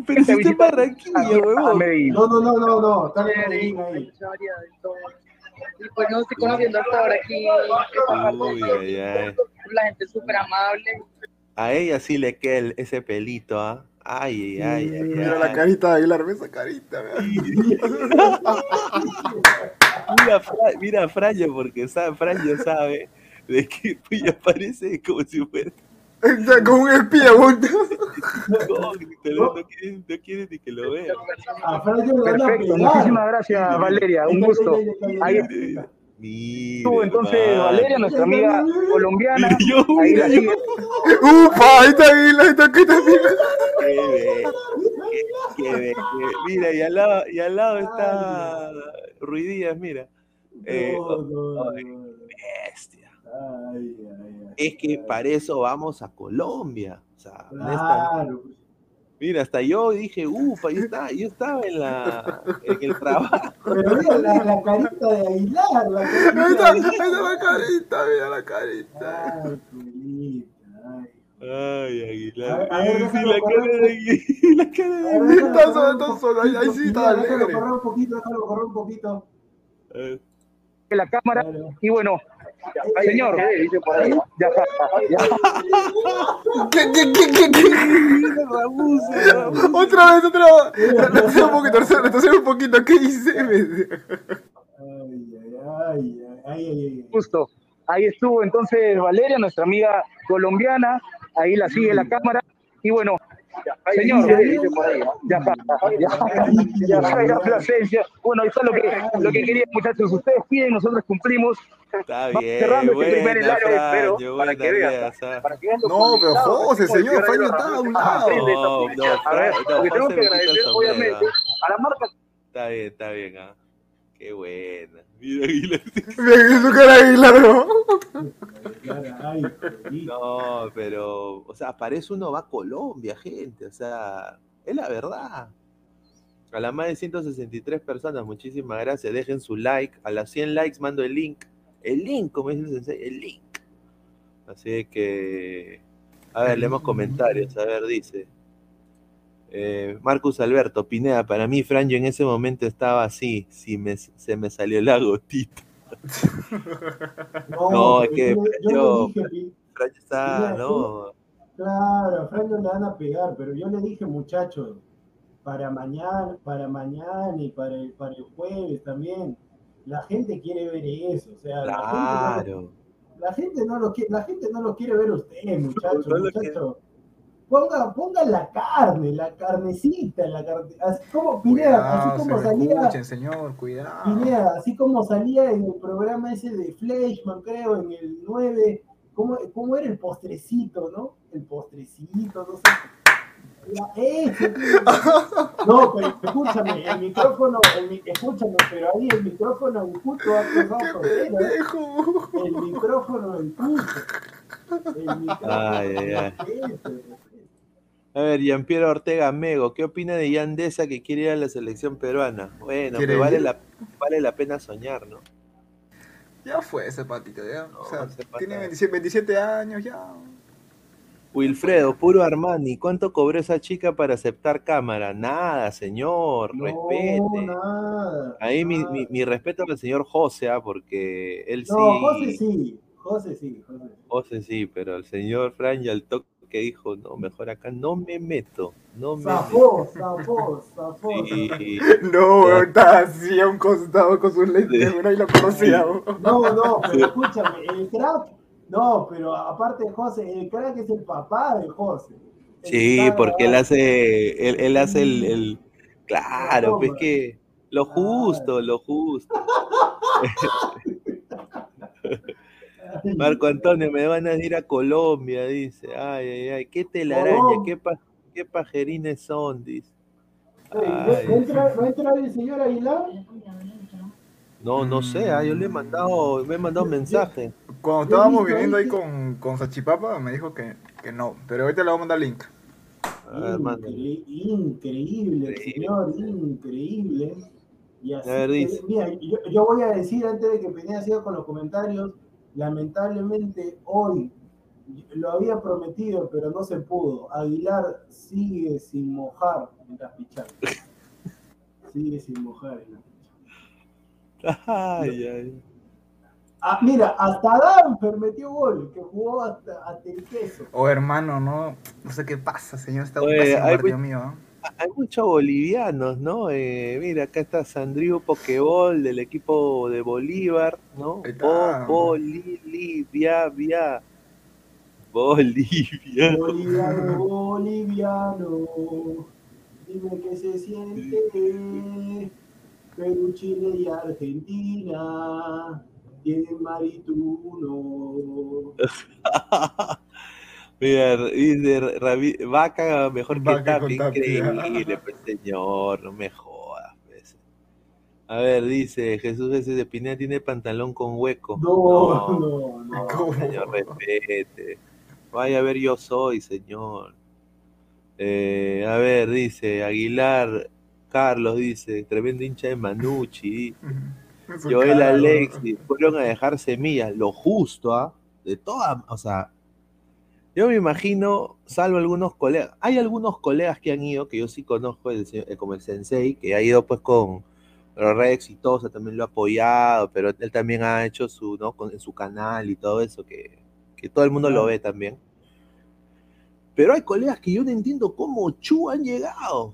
Visitar Barranquilla, huevón. Medellín. No, no, no, no, no, está bien ahí. Y pues no estoy conociendo hasta ahora aquí Uy, ay, ay. la gente es súper amable. A ella sí le queda el- ese pelito, ¿ah? Ay, ay, ay, ay. Mira la carita de Aguilar, esa carita. Mira, Fra- mira a Franjo, porque sabe, Franjo sabe de que pues, ya parece como si fuera Está Con un espía, no, no quiere, no quiere ni que lo vea. Perfecto, muchísimas gracias, Valeria. Un gusto. Ahí Mira, entonces. Valeria, nuestra amiga colombiana. Mira, yo, Ahí mira, la yo. sigue. Ufa, ahí está ahí está, aquí está Aguilar. Qué Mira, y al lado, y al lado está Ruidías, mira. Eh, No, no, ay, no. bestia. Ay, ay, ay. Es que para eso vamos a Colombia. O sea. Claro. Mira, hasta yo dije, ufa, yo estaba, yo estaba en, la, en el trabajo. Pero mira la, la carita de Aguilar, la carita Ahí está, de ahí Aguilar. está la carita, mira la carita. Ay, Julita, ay. Ay, Aguilar. A ver, a ver, Sí, la cara de Aguilar. La cara de Aguilar. déjalo Está correr solo, un está solo, ahí- ahí sí está poquito, Déjalo alegre. correr un poquito, déjalo correr un poquito. Eh, la cámara. Y bueno, señor, ya está. Ya. ¿Qué, qué, qué, qué, qué? Otra vez, otra vez. Retrocede un poquito, un poquito. ¿Qué hice? Ay, ay, ay, ay, ay, ay. Justo. Ahí estuvo entonces Valeria, nuestra amiga colombiana. Ahí la sigue la cámara. Y bueno, señor, ya está. Ya, ya traiga Plasencia. Bueno, eso es lo que, lo que quería, muchachos. Ustedes piden, nosotros cumplimos. Está Vamos bien, cerrando este primer buena, enlace, pero para que ¿sabes? Para que vean No, pero José, señor, ayudar está a un lado. No, no, A ver, no, porque tenemos que agradecer, obviamente, ¿ah? a la marca Está bien, está bien, ah. Qué buena. Mira, Aguilar. Mira su cara de Aguilar, ¿no? No, pero, o sea, para eso uno va a Colombia, gente. O sea, es la verdad. A las más de 163 personas, muchísimas gracias. Dejen su like. A las 100 likes mando el link. El link, como dice el sensei, el link. Así que, a ver, leemos comentarios. A ver, dice. Eh, Marcus Alberto, Pineda, para mí Franjo en ese momento estaba así, si me, se me salió la gotita. No, No, es que yo, yo yo- dije, Franjo está, Mira, no, claro, a Franjo le van a pegar, pero yo le dije, muchachos, para mañana, para mañana y para el, para el jueves también, la gente quiere ver eso, o sea, la gente no- claro. La gente no lo quiere, la gente no lo quiere ver usted, muchacho, No lo muchacho. Ponga, ponga la carne, la carnecita, la carne, así como Pineda, así como se salía, escuchen, señor, cuidado. Pineda, así como salía en el programa ese de Fleischman, creo, en el 9, ¿cómo, cómo era el postrecito, no? El postrecito, no sé. Ese. No, pero escúchame, el micrófono, el escúchame, pero ahí el micrófono en justo ha pasado ¡Qué frontera. pendejo! El micrófono del puto. El micrófono Ay, ay, ay. A ver, Gianpiero Ortega Mego, ¿qué opina de Yandesa que quiere ir a la selección peruana? Bueno, ¿Quiere pero vale la, vale la pena soñar, ¿no? Ya fue ese patito, ya. o sea, tiene 27, 27 años, ya. Wilfredo, puro Armani, ¿cuánto cobró esa chica para aceptar cámara? Nada, señor, No, respete. nada. Ahí mi, nada. mi- mi respeto al señor José, ah, porque él No, sí, José sí. José sí. José. José sí, pero el señor Fran y al toque dijo, no, mejor acá no me meto, no me meto. Zafó, zafó, zafó. Y- No, Ya. está así a un costado con sus lentes, Sí. ahí lo conocía. No, no, pero escúchame, el crack, no, pero aparte de José, el crack es el papá de José. El Sí, que porque él hace, él, él hace el, el- claro, pues que lo justo, lo justo. Marco Antonio, me van a ir a Colombia, dice. Ay, ay, ay, qué telaraña, Colom- qué, pa- qué pajerines son, dice. Ey, ¿Va Ay, va a entrar, va a entrar el señor Aguilar? no, no sé, ah, yo le he mandado, me he mandado mensaje. Cuando estábamos visto viviendo ahí con, con Sachipapa, me dijo que, que no, pero ahorita le voy a mandar link. Increíble, Increíble. señor, increíble. Y así, A ver, mira, yo, yo voy a decir antes de que Pineda siga con los comentarios, lamentablemente hoy lo había prometido, pero no se pudo. Aguilar sigue sin mojar en las pichadas. Sigue sin mojar en las pichadas. Ay, ay. Ah, mira, hasta Danfer metió gol, que jugó hasta, hasta el queso. Oh, hermano, no, no sé qué pasa, señor, está Oye, un hay partido muy- mío, ¿ah? Hay muchos bolivianos, ¿no? Eh, mira, acá está Sandrío Pokeball del equipo de Bolívar, ¿no? Bo- Bolivia, via. Bolivia. Boliviano, boliviano, dime qué se siente. Perú, Chile y Argentina tienen marituno. Mira, dice Rabi- Vaca mejor que Vaca Tapia, increíble, pues señor, no me jodas. pues. A ver, dice Jesús ese de Pineda tiene pantalón con hueco. No, no, no. Señor, respete. Vaya a ver, yo soy, señor. Eh, a ver, dice Aguilar, Carlos dice, tremendo hincha de Manucci. Joel Alexis, fueron a dejar semillas, lo justo, ¿ah? De todas, o sea, yo me imagino, salvo algunos colegas, hay algunos colegas que han ido, que yo sí conozco, el eh, como el Sensei, que ha ido pues con Red Exitosa, también lo ha apoyado, pero él también ha hecho su, ¿no? Con, en su canal y todo eso, que, que todo el mundo lo ve también. Pero hay colegas que yo no entiendo cómo Chu han llegado.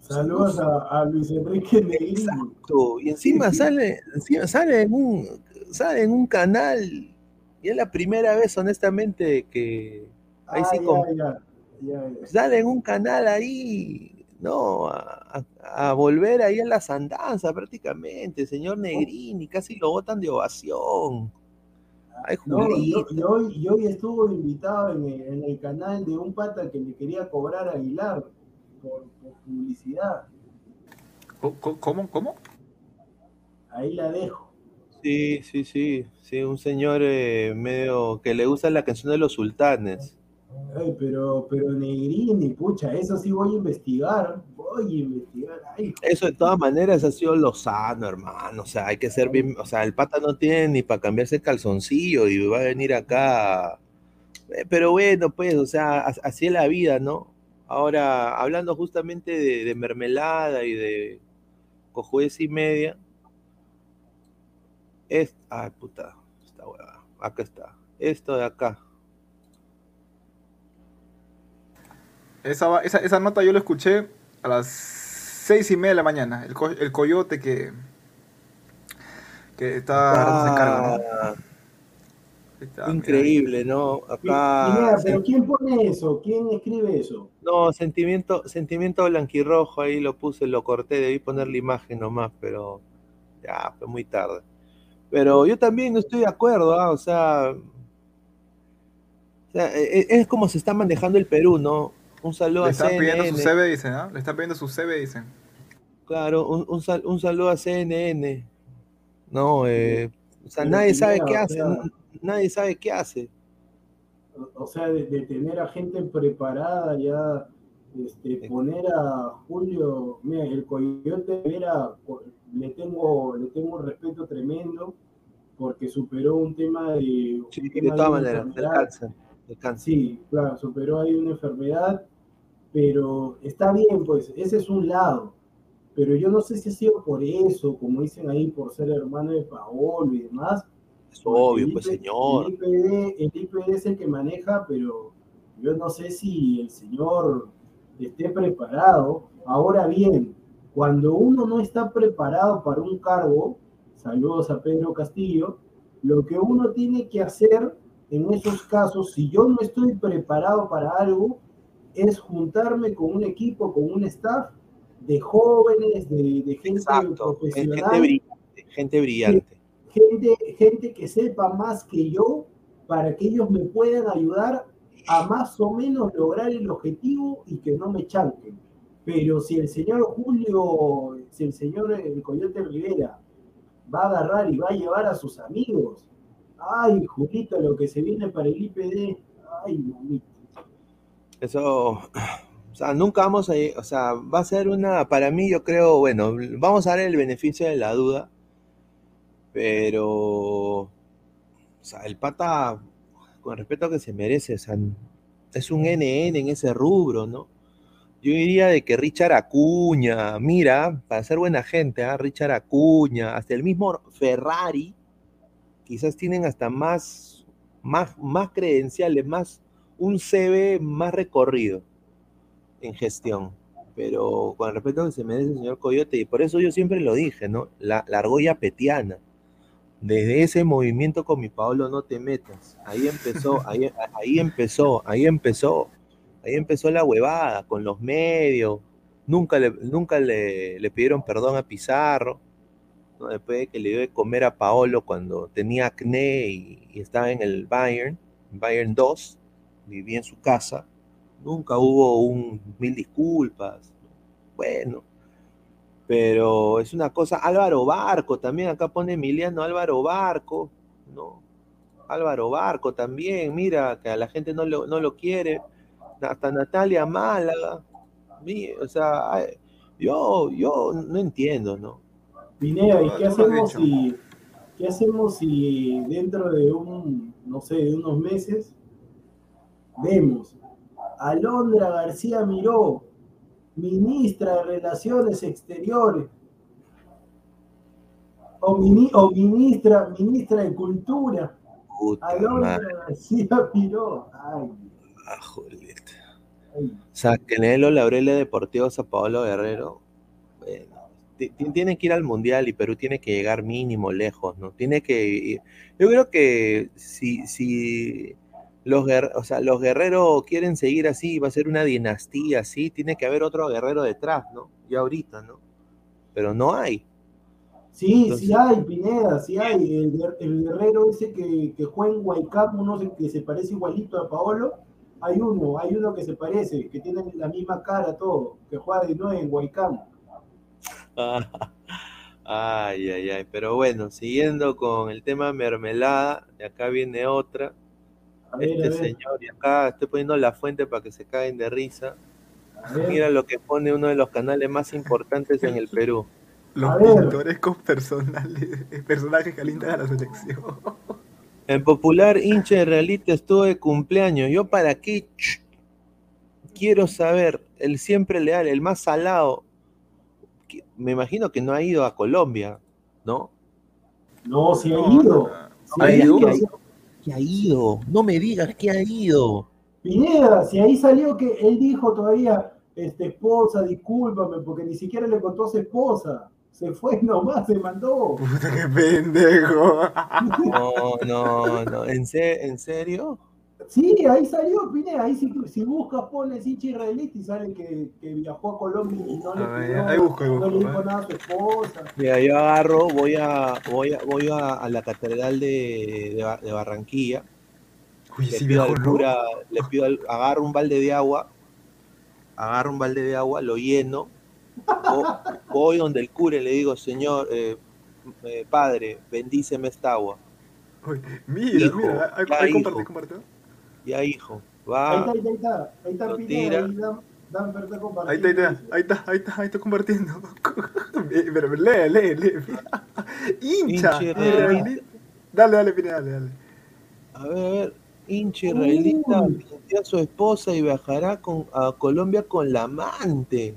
Saludos a, a Luis Enrique Negrini. Exacto. Y encima sale, encima sale en un, sale en un canal. Y es la primera vez, honestamente, que ahí Ah, sí ya, con- ya, ya, ya. sale en un canal ahí, ¿no? A, a- a volver ahí a las andanzas prácticamente, señor Negrini, casi lo botan de ovación. Ay, No, y, Julito. y hoy, y hoy estuvo invitado en el, en el canal de un pata que le quería cobrar a Aguilar por, por publicidad. ¿Cómo? ¿Cómo? ¿Cómo? Ahí la dejo. Sí, sí, sí, sí, un señor eh, medio que le gusta la canción de los sultanes. Ay, pero, pero Negrini, pucha, eso sí voy a investigar. Voy a investigar. Ay, Eso de todas maneras ha sido Lozano, hermano. O sea, hay que ser bien. O sea, el pata no tiene ni para cambiarse el calzoncillo y va a venir acá. Eh, Pero bueno, pues, o sea, as- así es la vida, ¿no? Ahora, hablando justamente de, de mermelada y de cojuez y media. Es. Ay, puta. Esta hueva. Acá está. Esto de acá. Esa, esa, esa nota yo la escuché a las seis y media de la mañana. El, co- el coyote que, que está ¿no? Ah, Ahí está, mira. increíble, ¿no? Acá. Pineda, pero ¿quién pone eso? ¿Quién escribe eso? No, sentimiento, sentimiento blanquirrojo, ahí lo puse, lo corté, debí poner la imagen nomás, pero ya, fue muy tarde. Pero yo también no estoy de acuerdo, ah, O sea, o sea, e- e- es como se está manejando el Perú, ¿no? Un saludo Le a están pidiendo su CNN, CB, dicen, ¿ah? Le están pidiendo su CB, dicen. claro, un, un sal- un saludo a CNN, no, eh, o sea, Pero nadie sabe qué hace, nadie sabe qué hace. O- O sea, de, de tener a gente preparada ya, este, poner a Julio, mira, el coyote era, le tengo, le tengo un respeto tremendo porque superó un tema de, un Sí, de tema todas una maneras, del cáncer. de cáncer. Sí, claro, superó ahí una enfermedad, pero está bien, pues, ese es un lado. Pero yo no sé si ha sido por eso, como dicen ahí, por ser hermano de Paolo y demás. Es obvio, El pues IP señor. El IPD, el IPD es el que maneja, pero yo no sé si el señor esté preparado. Ahora bien, cuando uno no está preparado para un cargo, saludos a Pedro Castillo, lo que uno tiene que hacer en esos casos, si yo no estoy preparado para algo, es juntarme con un equipo, con un staff de jóvenes, de, de gente Exacto. profesional Gente brillante, gente brillante. gente, gente que sepa más que yo para que ellos me puedan ayudar a más o menos lograr el objetivo y que no me chanquen. Pero si el señor Julio, si el señor Coyote Rivera va a agarrar y va a llevar a sus amigos, ay, Julito, lo que se viene para el IPD, ay, mamita. Eso, o sea, nunca vamos a, o sea, va a ser una, para mí yo creo, bueno, vamos a dar el beneficio de la duda, pero, o sea, el pata, con respeto que se merece, o sea, es un NN en ese rubro, ¿no? Yo diría de que Richard Acuña, mira, para ser buena gente, ¿ah? Richard Acuña, hasta el mismo Ferrari, quizás tienen hasta más, más, más credenciales, más, un CV más recorrido en gestión. Pero con el respeto que se merece el señor Coyote, y por eso yo siempre lo dije, ¿no? La, la argolla petiana. Desde ese movimiento con mi Paolo no te metas. Ahí empezó, ahí, ahí empezó, ahí empezó, ahí empezó la huevada con los medios. Nunca le, nunca le, le pidieron perdón a Pizarro. Después de que le dio de comer a Paolo cuando tenía acné y, y estaba en el Bayern, Bayern 2, vivía en su casa. Nunca hubo un mil disculpas. Bueno, pero es una cosa. Álvaro Barco también, acá pone Emiliano Álvaro Barco, ¿no? Álvaro Barco también, mira, que a la gente no lo, no lo quiere. Hasta Natalia Málaga. O sea, yo, yo no entiendo, ¿no? Pineda, ¿y qué hacemos si, qué hacemos si dentro de un, no sé, de unos meses vemos a Alondra García Miró, ministra de Relaciones Exteriores, o, mini- o ministra, ministra de Cultura, Puta Alondra madre, García Miró. Ay, ah, joder. ay. O sea, que le den los laureles deportivos a Paolo Guerrero. Bueno, ti- ti- tiene que ir al Mundial y Perú tiene que llegar mínimo lejos, ¿no? Tiene que... Yo creo que si, si los, o sea, los guerreros quieren seguir así, va a ser una dinastía así, tiene que haber otro guerrero detrás, ¿no? Ya ahorita, ¿no? Pero no hay. Sí, Entonces- sí hay, Pineda, sí hay. El, guer- el guerrero ese que, que juega en Guaycap, uno se- que se parece igualito a Paolo. Hay uno, hay uno que se parece, que tiene la misma cara, todo, que juega de nuevo en Guaycap. Ay, ay, ay. Pero bueno, siguiendo con el tema mermelada, de acá viene otra. Ver, Este señor, y acá estoy poniendo la fuente para que se caigan de risa. Mira lo que pone uno de los canales más importantes en el Perú. Los pintorescos personales, personajes que alientan a la selección. El popular hincha de realista estuvo de cumpleaños. ¿Yo para qué? Ch- Quiero saber, el siempre leal, el más salado. que- Me imagino que no ha ido a Colombia, ¿no? No, si ha ido. Si ha Ay, ido. ¿qué ha ido? ¿Qué ha ido? No me digas que ha ido. Pineda, si ahí salió que él dijo todavía, este, esposa, discúlpame, porque ni siquiera le contó a su esposa. Se fue nomás, se mandó. Puta, qué pendejo. No, no, no. ¿En, se- ¿En serio? Sí, ahí salió, Pineda. Ahí si, si buscas, pones hincha israelita y sale que, que viajó a Colombia y no le, A ver, pidió- ahí busco, no busco, le dijo nada a su esposa. Mira, yo agarro, voy a, voy a, voy a, a la catedral de, de Ba- de Barranquilla. Uy, le sí pido viajó, al ¿no? cura, le pido al- agarro un balde de agua, agarro un balde de agua, lo lleno, vo- voy donde el cura y le digo, señor, eh, eh, padre, bendíceme esta agua. Uy, mira, Hijo, mira, ahí, ya, ahí hijo. compartí, compartí. Ya, hijo, Ahí va, está, ahí está, ahí está. Ahí está. Ahí Dan, Dan está compartiendo. Ahí está, ahí está, ahí está, ahí está, ahí está compartiendo. Pero lee, lee, lee. Hincha. Dale, dale, Pineda, dale, dale. a ver, a ver, hincha israelita Uy. pintea a su esposa y viajará con, a Colombia con la amante.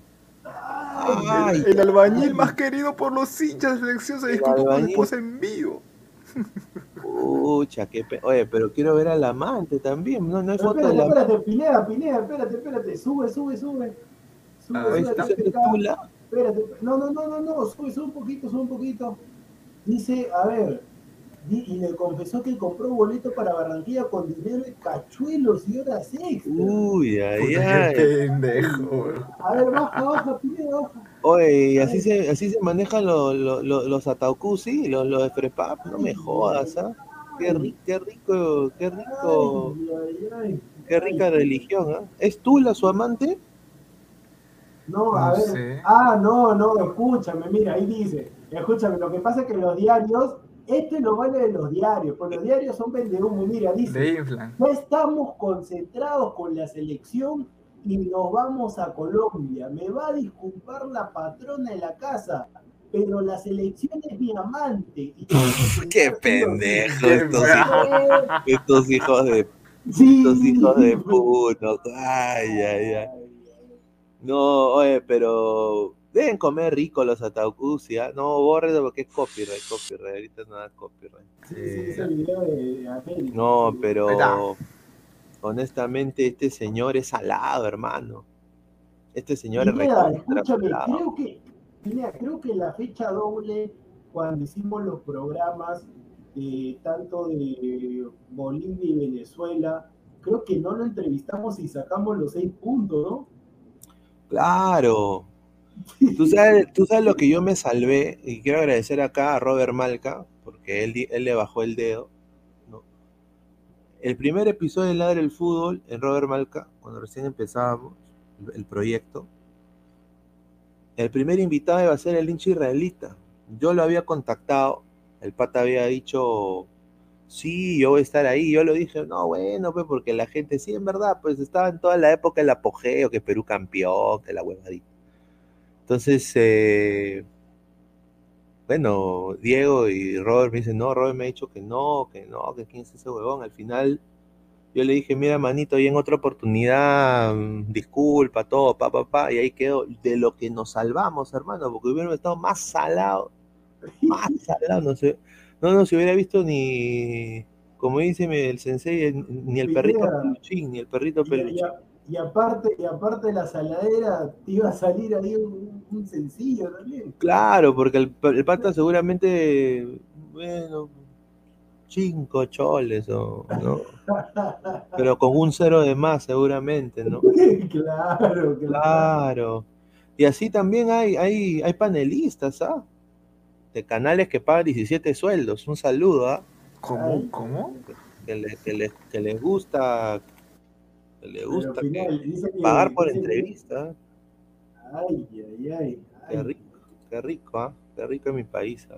Ay, El albañil más querido por los hinchas de selección se disculpa con esposa en vivo. pucha, qué pe- Oye, pero quiero ver al amante también. No, no hay Pero foto de espérate, la espérate, Pineda, Pineda, espérate, espérate. Sube, sube, sube. Sube, Ah, sube, está. Espérate, no, no, no, no, no, sube, sube un poquito, sube un poquito. Dice, a ver, y le confesó que compró boleto para Barranquilla con dinero de cachuelos y horas extra. Uy, ay, Puta, ay. qué pendejo. A ver, baja, baja, Pineda, baja. Oye, y así se, así se manejan los, los, los, los Ataucusi, los, los de Frepap, no me jodas, ¿ah? Qué, ri- qué rico, qué rico, Ay, qué rica religión, ¿ah? ¿Es Tula su amante? No, a No ver. sé. Ah, no, no, escúchame, mira, ahí dice. Escúchame, lo que pasa es que los diarios, este lo vale de los diarios, pues los diarios son vendehumo. Mira, dice. No estamos concentrados con la selección y nos vamos a Colombia. Me va a disculpar la patrona de la casa, pero la selección es mi amante. Y Qué pendejo estos hijos, estos hijos de, Sí. estos hijos de puto. Ay, ay, ay. No, oye, pero deben comer rico los Ataucusi, ¿ah? No, borre porque es copyright, copyright, ahorita no da copyright. Sí, sí, Eh, ese video de, América. No, Sí. pero honestamente este señor es salado, hermano. Este señor es escúchame, creo que, Pineda, creo que la fecha doble, cuando hicimos los programas, eh, tanto de Bolivia y Venezuela, creo que no lo entrevistamos y sacamos los seis puntos, ¿no? Claro. Tú sabes, tú sabes lo que yo me salvé, y quiero agradecer acá a Robert Malca, porque él, él le bajó el dedo. El primer episodio de Ladre el Fútbol en Robert Malca, cuando recién empezábamos el, el proyecto, el primer invitado iba a ser el hincha israelita. Yo lo había contactado, el pata había dicho, sí, yo voy a estar ahí. Yo lo dije, no, bueno, pues porque la gente, sí, en verdad, pues estaba en toda la época del apogeo, que Perú campeón, que la huevadita. Entonces, eh, bueno, Diego y Robert me dicen, no, Robert me ha dicho que no, que no, que quién es ese huevón. Al final, yo le dije, mira, manito, y en otra oportunidad, mm, disculpa, todo, pa, pa, pa, y ahí quedó. De lo que nos salvamos, hermano, porque hubiéramos estado más salado, más salado, no sé, no nos hubiera visto ni, como dice el sensei, ni el perrito peluchín, ni el perrito peluchín. Y aparte, y aparte de la saladera, te iba a salir ahí un, un sencillo también. Claro, porque el, el pata seguramente, bueno, cinco choles, o, ¿no? Pero con un cero de más seguramente, ¿no? claro, claro. Claro. Y así también hay, hay, hay panelistas, ¿ah? De canales que pagan 17 sueldos. Un saludo, ¿ah? ¿Cómo? ¿Cómo? Que, le- que les, que les gusta, Pero gusta final, que- dice que- pagar por entrevista. ¿ah? Ay, ay, ay. Qué rico, qué rico, ¿ah? Qué rico en mi país. ¿ah?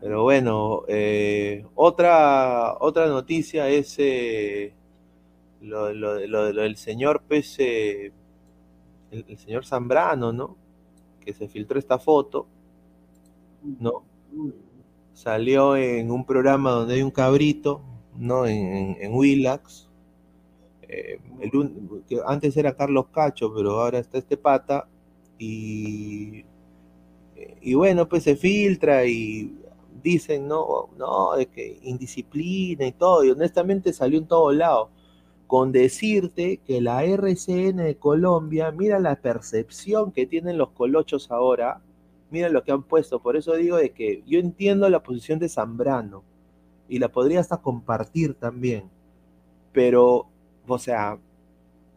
Pero bueno, eh, otra, otra noticia es eh, lo, lo- lo- lo del señor pues, eh, el, el señor Zambrano, ¿no? Que se filtró esta foto, ¿no? Salió en un programa donde hay un cabrito, ¿no? En, en, en Willax. Que antes era Carlos Cacho, pero ahora está este pata. Y, y bueno, pues se filtra y dicen, no, no, es que indisciplina y todo. Y honestamente salió en todo lado. Con decirte que la RCN de Colombia, mira la percepción que tienen los colochos ahora, mira lo que han puesto. Por eso digo de que yo entiendo la posición de Zambrano y la podría hasta compartir también. Pero, o sea,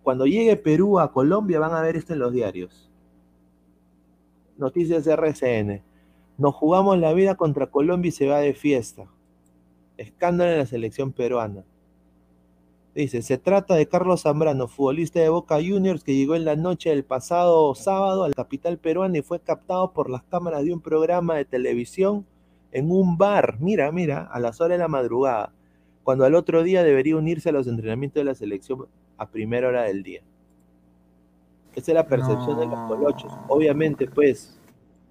cuando llegue Perú a Colombia van a ver esto en los diarios. Noticias de RCN. Nos jugamos la vida contra Colombia y se va de fiesta. Escándalo en la selección peruana. Dice, se trata de Carlos Zambrano, futbolista de Boca Juniors que llegó en la noche del pasado sábado a la capital peruana y fue captado por las cámaras de un programa de televisión en un bar, mira, mira, a las horas de la madrugada, cuando al otro día debería unirse a los entrenamientos de la selección a primera hora del día. Esa es la percepción de los colochos. Obviamente, pues,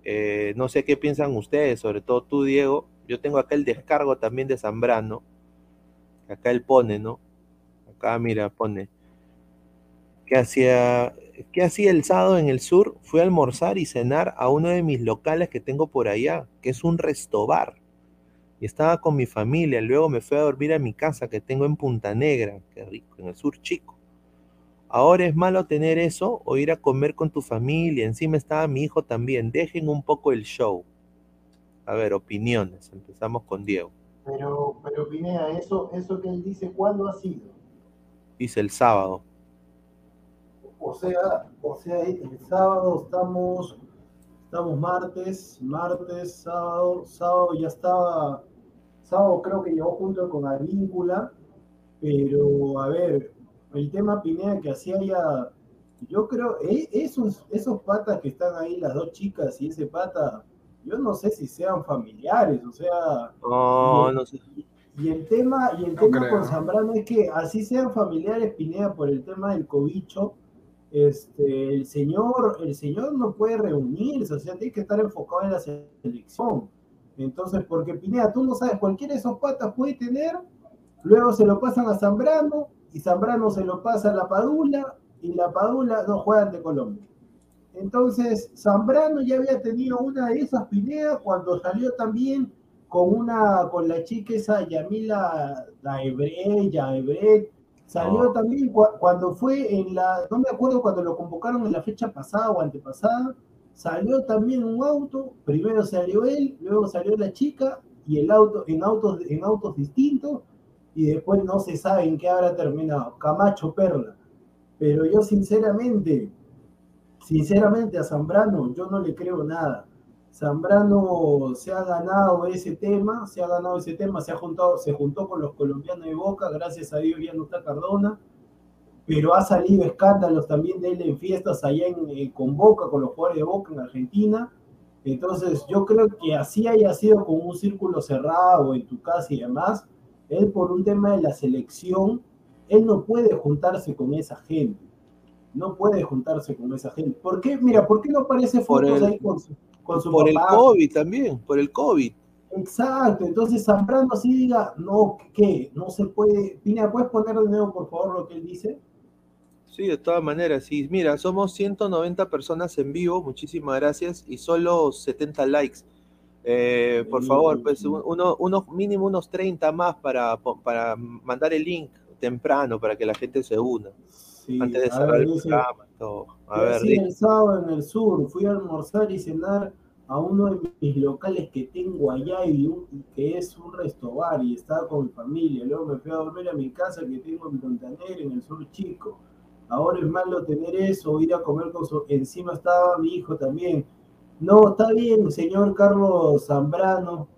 eh, no sé qué piensan ustedes, sobre todo tú, Diego. Yo tengo acá el descargo también de Zambrano, que acá él pone, ¿no? Acá, mira, pone. ¿Qué hacía, ¿Qué hacía el sábado en el sur? Fui a almorzar y cenar a uno de mis locales que tengo por allá, que es un restobar. Y estaba con mi familia. Luego me fui a dormir a mi casa que tengo en Punta Negra, qué rico, en el sur chico. Ahora es malo tener eso o ir a comer con tu familia. Encima estaba mi hijo también. Dejen un poco el show. A ver, opiniones. Empezamos con Diego. Pero, pero Pineda, eso, eso que él dice, ¿cuándo ha sido? Dice el sábado. O sea, o sea, el sábado estamos, estamos martes, martes, sábado, sábado ya estaba, sábado creo que llegó junto con Avíncula, pero a ver, el tema Pineda que hacía ya, yo creo, e- esos, esos patas que están ahí, las dos chicas y ese pata, yo no sé si sean familiares, o sea, No, y- no sé. y el tema, y el No tema creo. con Zambrano es que así sean familiares Pineda por el tema del cobicho, este, el señor, el señor no puede reunirse, o sea, tiene que estar enfocado en la selección. Entonces, porque Pineda, tú no sabes, cualquiera de esos patas puede tener, luego se lo pasan a Zambrano, y Zambrano se lo pasa a la Padula, y la Padula no juega ante Colombia. Entonces, Zambrano ya había tenido una de esas Pineda cuando salió también con una, con la chica esa Yamila Daebre, Yaebret, salió No. también cua- cuando fue en la, no me acuerdo cuando lo convocaron en la fecha pasada o antepasada, salió también un auto, primero salió él, luego salió la chica y el auto en autos, en autos distintos y después no se sabe en qué habrá terminado, Camacho Perla. Pero yo sinceramente, sinceramente a Zambrano yo no le creo nada. Zambrano se ha ganado ese tema, se ha ganado ese tema, se ha juntado, se juntó con los colombianos de Boca, gracias a Dios ya no está Cardona, pero ha salido escándalos también de él en fiestas allá en, eh, con Boca, con los jugadores de Boca en Argentina. Entonces yo creo que así haya sido con un círculo cerrado en tu casa y demás, él por un tema de la selección, él no puede juntarse con esa gente. No puede juntarse con esa gente. ¿Por qué? Mira, ¿por qué no aparece Por fotos el- ahí con su, con su Por el papá? COVID también, por el COVID. Exacto, entonces Zambrano así diga, no, ¿qué? No se puede. Pina, ¿puedes poner de nuevo, por favor, lo que él dice? Sí, de todas maneras, sí. Mira, somos 190 personas en vivo, muchísimas gracias, y solo 70 likes. Eh, por favor, pues un- uno, uno, mínimo unos 30 más para, para mandar el link temprano para que la gente se una, Sí, antes de cerrar el programa. todo. A "Yo ver, así di- el sábado en el sur, fui a almorzar y cenar a uno de mis locales que tengo allá y un- que es un restobar y estaba con mi familia. Luego me fui a dormir a mi casa que tengo en Montaner, en el sur chico. Ahora es malo tener eso, ir a comer con su... Encima estaba mi hijo también. No, está bien, señor Carlos Zambrano.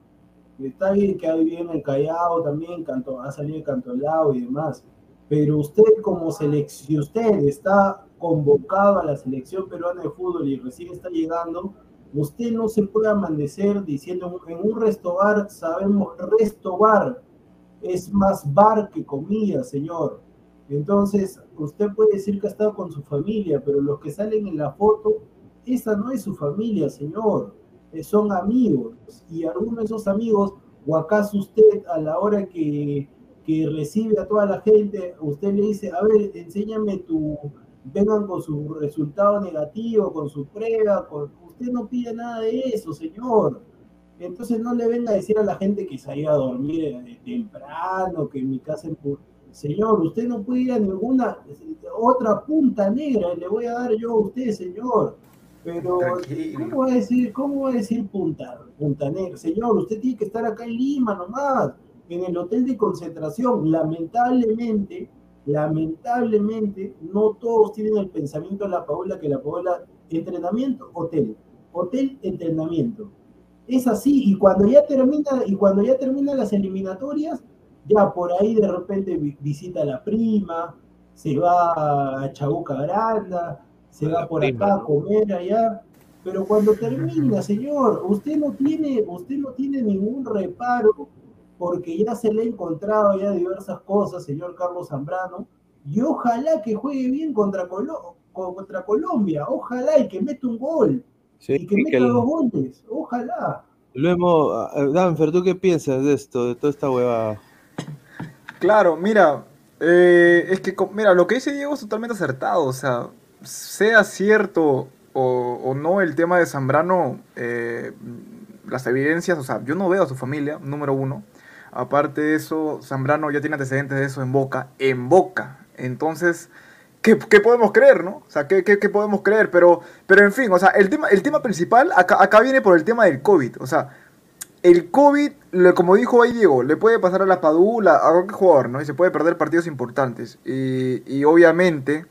Está bien que ha vivido en Callao también, Canto, ha salido de Cantolao y demás. Pero usted como selección, usted está convocado a la selección peruana de fútbol y recién está llegando, usted no se puede amanecer diciendo en un restobar, sabemos, restobar es más bar que comida, señor. Entonces, usted puede decir que ha estado con su familia, pero los que salen en la foto, esa no es su familia, señor. Eh, Son amigos. Y algunos de esos amigos, o acaso usted a la hora que, que recibe a toda la gente, usted le dice, a ver, enséñame tu, vengan con su resultado negativo, con su prueba, con... usted no pide nada de eso, señor. Entonces no le venga a decir a la gente que se a dormir eh, temprano, que en mi casa... en Señor, usted no puede ir a ninguna otra punta negra, le voy a dar yo a usted, señor. Pero, Tranquilo. ¿cómo va a decir, cómo va a decir punta, punta negra? Señor, usted tiene que estar acá en Lima nomás, en el hotel de concentración. Lamentablemente, lamentablemente, no todos tienen el pensamiento de la Paola, que la Paola, entrenamiento, hotel, hotel, entrenamiento. Es así, y cuando ya termina, y cuando ya terminan las eliminatorias, ya por ahí de repente vi- visita a la prima, se va a Chabuca Granda, se va por prima, acá a comer allá, pero cuando termina, señor, usted no tiene, usted no tiene ningún reparo, porque ya se le ha encontrado ya diversas cosas, señor Carlos Zambrano, y ojalá que juegue bien contra, Colo- contra Colombia, ojalá y que meta un gol, sí, y que y meta que dos goles, ojalá. lo hemos... Danfer, ¿tú qué piensas de esto, de toda esta huevada? Claro, mira, Eh, es que, mira, lo que dice Diego es totalmente acertado. O sea, sea cierto o, no el tema de Zambrano, eh, las evidencias, o sea, yo no veo a su familia, número uno. Aparte de eso, Zambrano ya tiene antecedentes de eso en Boca, en Boca. Entonces, ¿qué, qué podemos creer, no? O sea, ¿qué, qué- qué podemos creer? Pero, pero en fin, o sea, el tema, el tema principal acá, acá viene por el tema del COVID. O sea, el COVID, como dijo ahí Diego, le puede pasar a la Padula, a cualquier jugador, ¿no? Y se puede perder partidos importantes. Y, y obviamente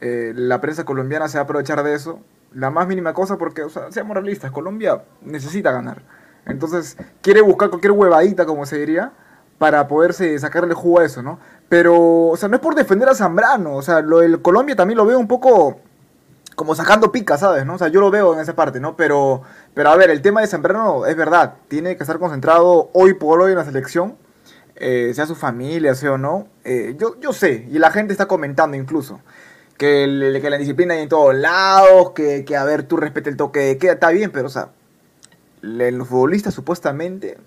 eh, la prensa colombiana se va a aprovechar de eso. La más mínima cosa porque, o sea, seamos realistas, Colombia necesita ganar. Entonces quiere buscar cualquier huevadita, como se diría, para poderse sacarle jugo a eso, ¿no? Pero, o sea, no es por defender a Zambrano. O sea, lo del Colombia también lo veo un poco como sacando pica, ¿sabes? ¿no? O sea, yo lo veo en esa parte, ¿no? Pero, pero a ver, el tema de Zambrano es verdad, tiene que estar concentrado hoy por hoy en la selección, eh, sea su familia, sea o no. Eh, yo, yo sé, y la gente está comentando incluso, que, que la disciplina hay en todos lados, que, que a ver, tú respeta el toque de queda, está bien, pero o sea, los futbolistas supuestamente,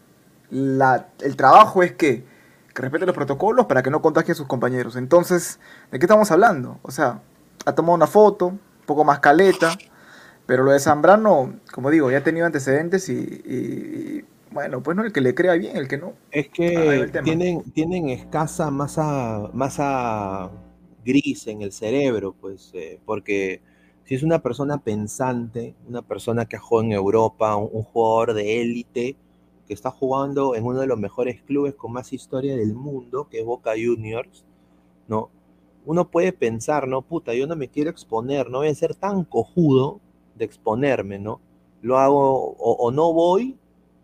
la, el trabajo es que, que respeten los protocolos para que no contagie a sus compañeros. Entonces, ¿de qué estamos hablando? O sea, ha tomado una foto, poco más caleta, pero lo de Zambrano, como digo, ya ha tenido antecedentes y, bueno, pues no el que le crea bien, el que no. Es que tienen, tienen escasa masa, masa gris en el cerebro, pues, eh, porque si es una persona pensante, una persona que ha jugado en Europa, un, un jugador de élite, que está jugando en uno de los mejores clubes con más historia del mundo, que es Boca Juniors, ¿no? Uno puede pensar, ¿no? Puta, yo no me quiero exponer, no voy a ser tan cojudo de exponerme, ¿no? Lo hago, o, no voy,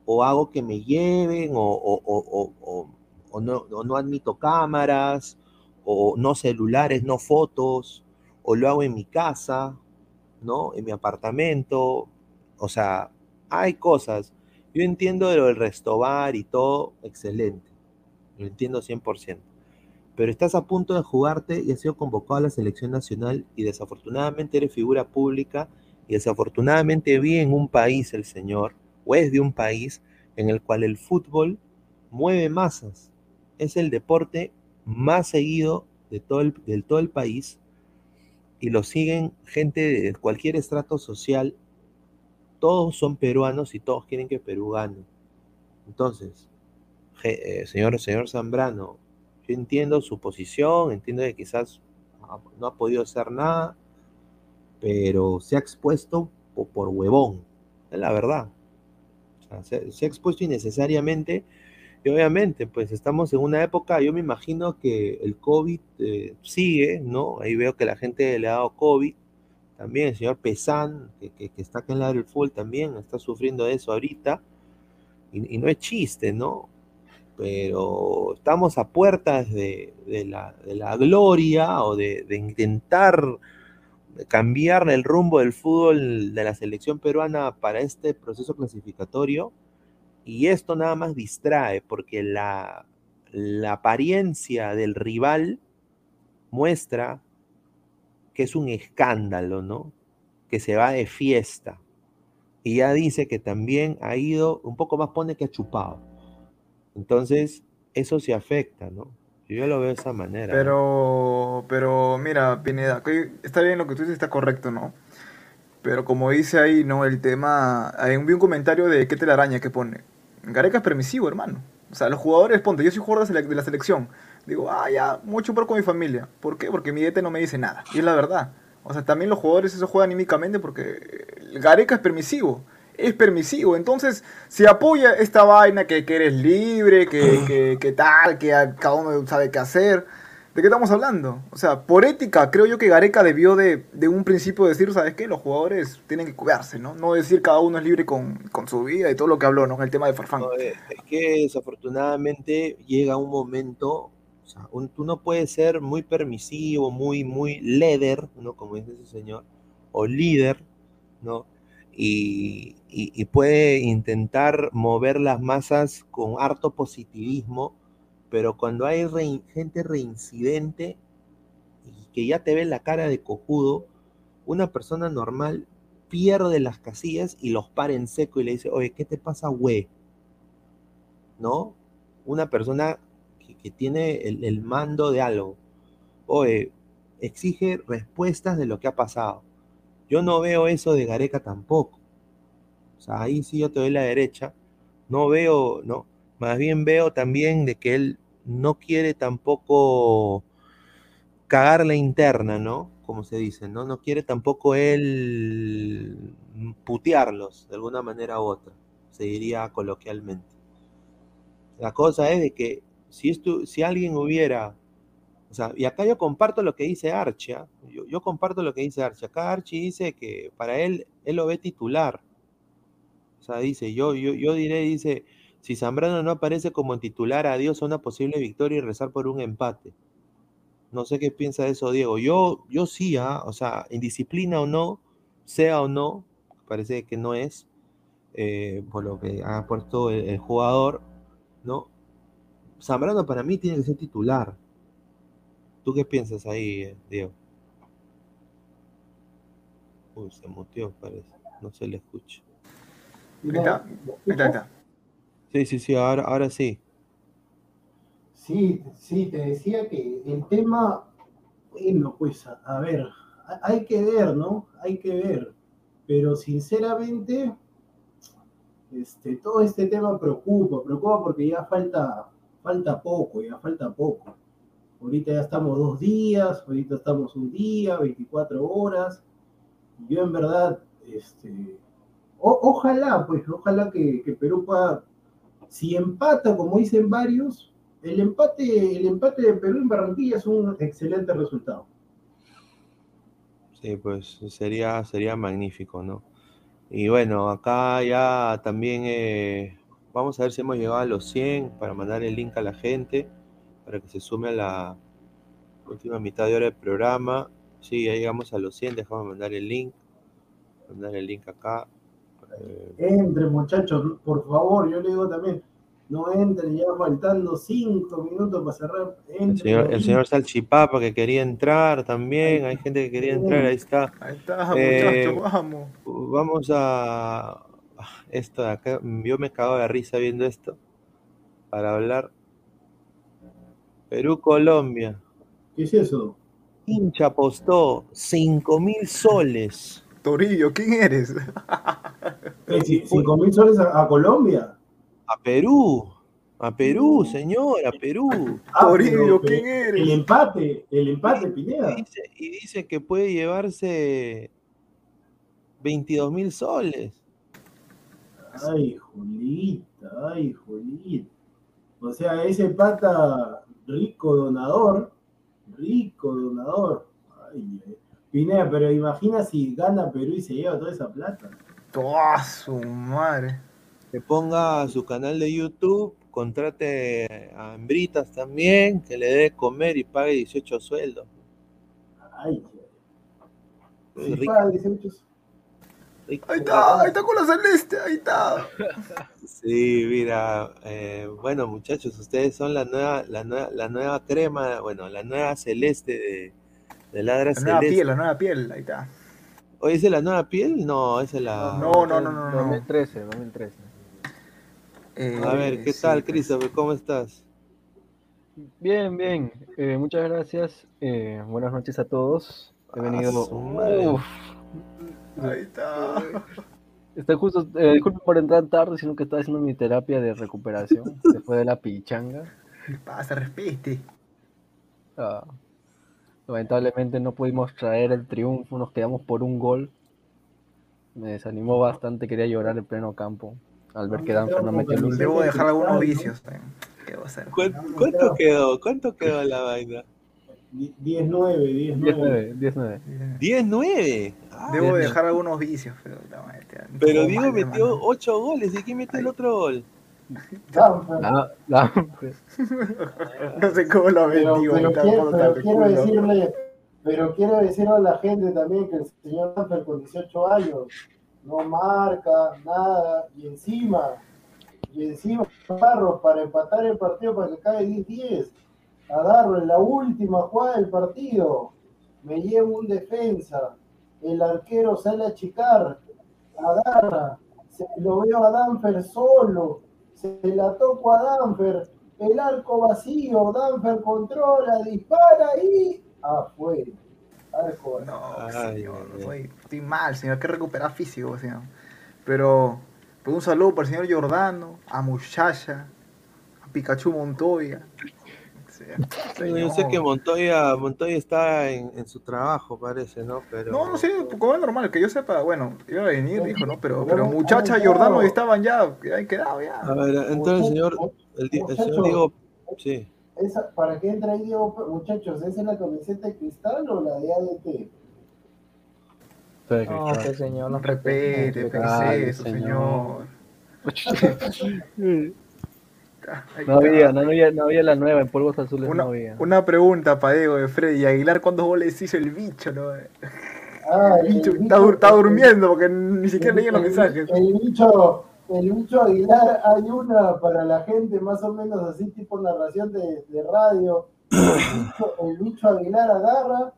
o hago que me lleven, o, o- o- no, no admito cámaras, o no celulares, no fotos, o lo hago en mi casa, ¿no? En mi apartamento. O sea, hay cosas. Yo entiendo lo del restobar y todo, excelente. Lo entiendo 100%. Pero estás a punto de jugarte y has sido convocado a la selección nacional y desafortunadamente eres figura pública y desafortunadamente vi en un país el señor, o es de un país en el cual el fútbol mueve masas. Es el deporte más seguido de todo el, todo el país y lo siguen gente de cualquier estrato social. Todos son peruanos y todos quieren que Perú gane. Entonces, eh, señor, señor Zambrano, yo entiendo su posición, entiendo que quizás no ha podido hacer nada, pero se ha expuesto po- por, huevón, es la verdad. Se, ha expuesto innecesariamente y obviamente, pues estamos en una época, yo me imagino que el COVID eh, sigue, ¿no? Ahí veo que la gente le ha dado COVID. También el señor Pesán, que, que- está acá en la del fútbol, también está sufriendo eso ahorita. Y no es chiste, ¿no? Pero estamos a puertas de, la, gloria o de, de intentar cambiar el rumbo del fútbol de la selección peruana para este proceso clasificatorio. Y esto nada más distrae, porque la, la apariencia del rival muestra que es un escándalo, ¿no? Que se va de fiesta. Y ya dice que también ha ido, un poco más pone que ha chupado. Entonces, eso se afecta, ¿no? Yo lo veo de esa manera. Pero, pero mira, Pineda, está bien lo que tú dices, está correcto, ¿no? Pero como dice ahí, ¿no? El tema, ahí vi un comentario de qué telaraña que pone. Gareca es permisivo, hermano. O sea, los jugadores, ponte, yo soy jugador de, la selección. Digo, ah, ya, mucho por con mi familia. ¿Por qué? Porque mi DT no me dice nada. Y es la verdad. O sea, también los jugadores eso juegan anímicamente porque el Gareca es permisivo. Es permisivo. Entonces, si apoya esta vaina que, que eres libre, que, que, que tal, que cada uno sabe qué hacer. ¿De qué estamos hablando? O sea, por ética, creo yo que Gareca debió de, de un principio decir, ¿sabes qué? Los jugadores tienen que cuidarse, ¿no? No decir cada uno es libre con, con su vida y todo lo que habló, ¿no? El tema de Farfán. No, es que desafortunadamente llega un momento, o sea, un- tú no puedes ser muy permisivo, muy, muy leader, ¿no? Como dice ese señor, o líder, ¿no? Y, puede intentar mover las masas con harto positivismo, pero cuando hay gente reincidente y que ya te ve la cara de cojudo, una persona normal pierde las casillas y los para en seco y le dice, oye, ¿qué te pasa, güey? ¿No? Una persona que tiene el, el mando de algo. Oye, exige respuestas de lo que ha pasado. Yo no veo eso de Gareca tampoco. O sea, ahí sí yo te doy la derecha. No veo, no. Más bien veo también de que él no quiere tampoco cagar la interna, ¿no? Como se dice, ¿no? No quiere tampoco él putearlos de alguna manera u otra, se diría coloquialmente. La cosa es de que si, esto, si alguien hubiera, o sea, y acá yo comparto lo que dice Archia, yo, yo comparto lo que dice Archia. Acá Archie dice que para él, él lo ve titular. O sea, dice, yo, yo, yo diré, dice, si Zambrano no aparece como titular, adiós a una posible victoria y rezar por un empate. No sé qué piensa de eso, Diego. Yo, yo sí, ¿ah? o sea, indisciplina o no, sea o no, parece que no es, eh, por lo que ha puesto el, el jugador, ¿no? Zambrano para mí tiene que ser titular. ¿Tú qué piensas ahí, eh, Diego? Uy, se muteó, parece. No se le escucha. Ahí está, ahí está, ahí está. Sí, sí, sí, ahora, ahora sí. Sí, sí, te decía que el tema, bueno, pues a, a ver, hay que ver, ¿no? Hay que ver. Pero sinceramente, este, todo este tema preocupa, preocupa porque ya falta, falta poco, ya falta poco. Ahorita ya estamos dos días, ahorita estamos un día, 24 horas. Yo en verdad, este, ojalá, pues, ojalá que, que Perú pueda, si empata, como dicen varios, el empate, el empate de Perú en Barranquilla es un excelente resultado. Sí, pues sería, sería magnífico, ¿no? Y bueno, acá ya también eh, vamos a ver si hemos llegado a los 100 para mandar el link a la gente, para que se sume a la última mitad de hora del programa. Sí, ya llegamos a los 100, déjame mandar el link, mandar el link acá. Eh, Entre, muchachos, por favor, yo le digo también, no entren ya faltando cinco minutos para cerrar. el Entren señor, el señor Salchipapa que quería entrar también, hay gente que quería entrar, ahí está. Ahí está, Eh, muchachos, vamos. Vamos a esto de acá. Yo me cago de risa viendo esto. Para hablar. Perú-Colombia. ¿Qué es eso? Hincha apostó 5 mil soles. Torillo, ¿quién eres? ¿Qué, ci- ¿Cinco mil soles a, a Colombia? A Perú. A Perú, señor, a Perú. Ah, Torillo, pero- ¿quién eres? El empate, el empate, Y Pineda. dice, y dice que puede llevarse 22 mil soles. Ay, Julita, ay, Julita. O sea, ese pata rico donador, rico donador. Ay, ay. Pineda, pero imagina si gana Perú y se lleva toda esa plata. Toda su madre. Que ponga su canal de YouTube, contrate a hembritas también, que le dé de comer y pague 18 sueldos. Ay, Pues sí, rico, paga 18. rico. Ahí está, ahí está con la celeste, ahí está. Sí, mira, eh, bueno muchachos, ustedes son la nueva, la nueva, la nueva crema, bueno, la nueva celeste de, de Ladra La nueva piel, la nueva piel, ahí está. ¿Oye, ¿esa es la nueva piel? No, esa es la... No, no, no, no, no. 2013, 2013. Eh, A ver, ¿qué sí, tal, pues. Christopher? ¿Cómo estás? Bien, bien. Eh, muchas gracias. Eh, buenas noches a todos. He venido. Ahí está. estoy justo. Eh, disculpen por entrar tarde, sino que estaba haciendo mi terapia de recuperación después de la pichanga. ¿Qué pasa? Respete. Ah, lamentablemente no pudimos traer el triunfo, nos quedamos por un gol. Me desanimó bastante, quería llorar en pleno campo al ver que Danfer no metió el último. Debo dejar algunos vicios. también. ¿Qué? ¿Cuánto, cuánto quedó? ¿Cuánto quedó la vaina? 10-9, 10-9. 19, 19. 10-9. Ah, Debo dejar algunos vicios, pero te- pero Diego mal, metió hermano. 8 goles. ¿Y quién metió el otro gol? No sé cómo lo Pero, bendigo. pero quiero, pero decirle, pero quiero decirle a la gente también que el señor con 18 años no marca nada y encima, y encima Darro para empatar el partido para que cae 10-10. Agarro en la última jugada del partido, me llevo un defensa, el arquero sale a achicar, agarra, se- lo veo a Danfer solo, se la toco a Danfer, el arco vacío, Danfer controla, dispara y afuera. Arco vacío. No, Ay, señor, soy- estoy mal, señor, hay que recuperar físico, señor. Pero, pues un saludo para el señor Giordano, a Muchacha, a Pikachu Montoya. Sí, Yo sé señor. que Montoya, Montoya está en, en su trabajo, parece, ¿no? Pero... No, no sé, como es normal, que yo sepa, bueno, iba a venir, dijo, ¿no? Pero, pero Muchacha, Giordano claro. estaban ya, ahí quedado ya. A ver, entonces el señor, el, el señor. Diego, sí. Esa, ¿Para qué entra ahí Diego? Muchachos, ¿esa es la camiseta de cristal o la de ADT? No, que señor, no Repete, Ay, pensé eso, señor. señor. No había, está. no había, no había la nueva en polvos azules, Una, no había. una pregunta para Diego de Freddy Aguilar, ¿cuántos goles hizo el bicho, no? Ah, El bicho el está, bicho- dur- está durmiendo porque ni siquiera leía los el- mensajes. El bicho, el bicho Aguilar, hay una para la gente más o menos así, tipo narración de, de radio. El bicho, el bicho Aguilar agarra,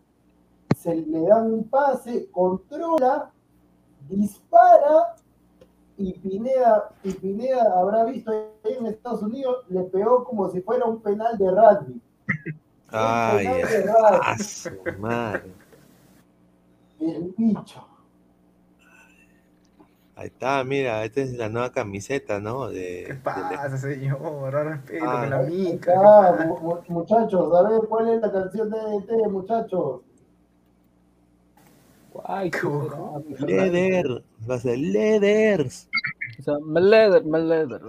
se le dan un pase, controla, dispara y Pineda, y Pineda habrá visto ahí en Estados Unidos, le pegó como si fuera un penal de rugby. Ay, penal de rugby. su madre. El bicho. Ahí está, mira, esta es la nueva camiseta, ¿no? De, ¿Qué de- pasa, señor? Ahora respeto Ah, con la mica. está, mu- mu- muchachos, a ver cuál es la canción de EDT, muchachos. Ay, qué. Leder, va a ser Leders. O sea, Meleder, Meleder.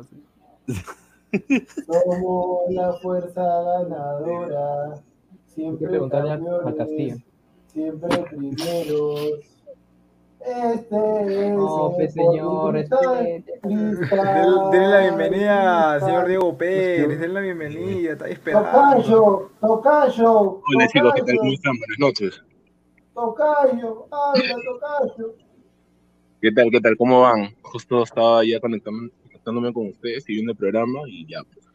Somos la fuerza ganadora. Siempre preguntarle a- a campeones, Castillo. Siempre primeros. Este es No, el pues, señor. Del- Denle la bienvenida señor. Diego Pérez, denle la bienvenida, está esperando. Tocayo, Tocayo. Hola chicos, ¿qué tal? ¿Cómo están? Buenas noches. Tocayo, habla, Tocayo. ¿Qué tal? ¿Qué tal? ¿Cómo van? Justo estaba ya conectando- conectándome con ustedes y viendo el programa y ya, pues,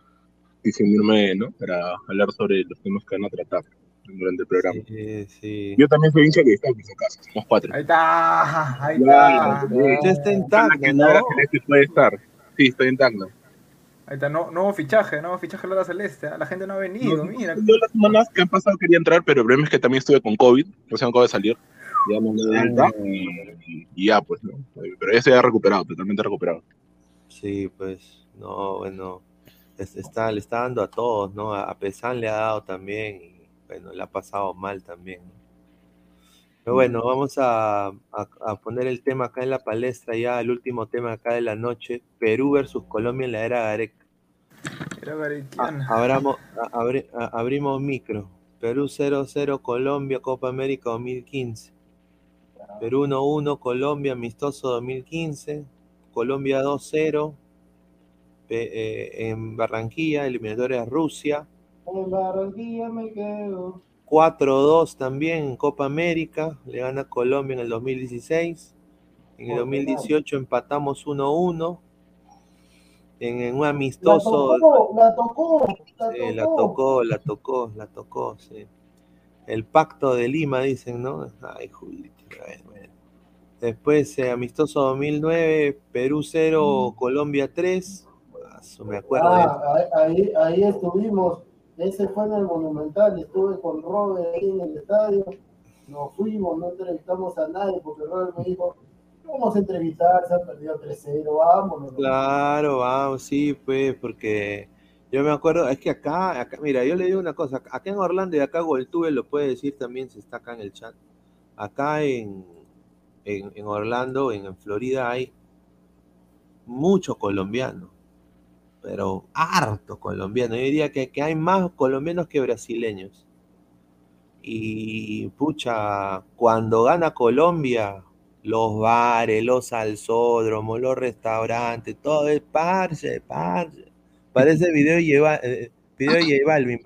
quise unirme, ¿no? Para hablar sobre los temas que van a tratar durante el programa. Sí, sí. Yo también soy hincha que está, por si acaso, somos cuatro. Ahí está, ahí está. Usted está en Tacna, que ¿no? Puede estar. Sí, estoy en Tacna. Ahí está, no, nuevo fichaje, nuevo fichaje de la Celeste. ¿ah? La gente no ha venido, mira. Yo las semanas que han pasado quería entrar, pero el problema es que también estuve con COVID, recién acabo de salir. Ya me de alta y, y ya, pues, ¿no? Pero ya estoy ya recuperado, totalmente recuperado. Sí, pues, no, bueno, es- está, le está dando a todos, ¿no? A a Pesan le ha dado también y, bueno, le ha pasado mal también. ¿no? Pero bueno, vamos a, a- a poner el tema acá en la palestra ya, el último tema acá de la noche, Perú versus Colombia en la era Gareca. Abramos- abri- abrimos micro. Perú 0-0, Colombia, Copa América 2015. Perú 1-1, Colombia, amistoso 2015. Colombia 2-0 pe- eh, en Barranquilla, eliminatoria Rusia. En Barranquilla me quedo. 4-2 también en Copa América, le gana Colombia en el 2016. En el Por 2018 empatamos 1-1. En, un La amistoso. tocó, la tocó, la Sí, la tocó. la tocó, la tocó, sí. El pacto de Lima, dicen, ¿no? Ay, bueno. Después, eh, amistoso 2009, Perú 0, Colombia 3. Ah, eso me acuerdo. Ah, ahí, ahí estuvimos. Ese fue en el Monumental. Estuve con Robert ahí en el estadio. Nos fuimos, no entrevistamos a nadie porque Robert me dijo: "No Vamos a entrevistar, se han perdido 3-0, vámonos. Claro, vamos, sí, pues, porque yo me acuerdo, es que acá, acá, mira, yo le digo una cosa, acá en Orlando y acá Goltube lo puede decir también si está acá en el chat. Acá en, en, en Orlando, en, Florida, hay muchos colombianos, pero harto colombianos. Yo diría que, que hay más colombianos que brasileños. Y pucha, cuando gana Colombia, los bares, los salsódromos, los restaurantes, todo es parce, parce. Parece video lleva, eh, video de J Balvin.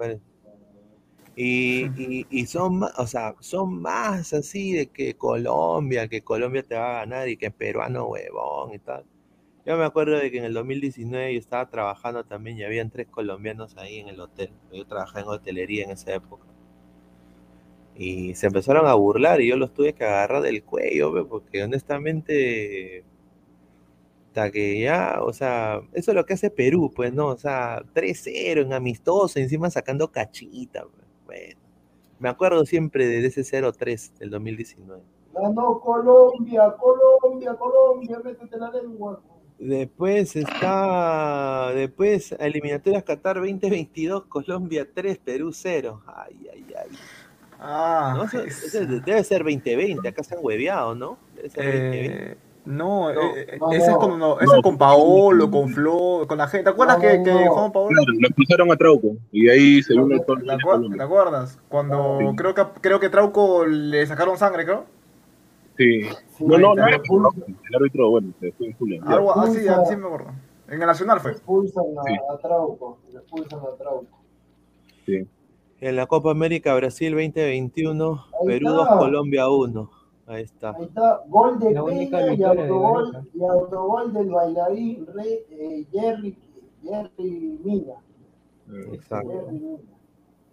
Y, y, y son más, o sea, son más así de que Colombia, que Colombia te va a ganar y que peruano huevón y tal. Yo me acuerdo de que en el 2019 yo estaba trabajando también y habían tres colombianos ahí en el hotel. Yo trabajaba en hotelería en esa época. Y se empezaron a burlar y yo los tuve que agarrar del cuello, porque honestamente Hasta que ya, o sea, eso es lo que hace Perú, pues, ¿no? O sea, 3-0 en amistoso, encima sacando cachita. Bueno, me acuerdo siempre de ese 0-3 del 2019. Ganó Colombia, Colombia, Colombia, métete la lengua. Después está, después, eliminatorias Qatar 2022, Colombia 3, Perú 0. Ay, ay, ay. Ah, No, es- debe ser 2020, acá se han hueveado, ¿no? Debe ser 2020. Eh, no, No, eh, no, ese es con, no, ese es con Paolo, con Flo, con la gente. ¿Te acuerdas No, que, que no. Juan Paolo? Claro, lo a Trauco y de ahí se vino todo el ¿Te, acuer- te acuerdas? Cuando Sí. creo que creo que Trauco le sacaron sangre, creo. Sí. Sí, No, no, no, era el árbitro, bueno, se fue en Julián. Algo así, me acuerdo. En el Nacional fue. Expulsan a, Sí. a Trauco, le expulsan a Trauco. Sí. En la Copa América Brasil 2021, Ahí Perú está. 2, Colombia 1. Ahí está. Ahí está, gol de La Peña y autogol, y autogol del bailarín Re- eh, Jerry, Jerry Mina. Exacto. Jerry Mina.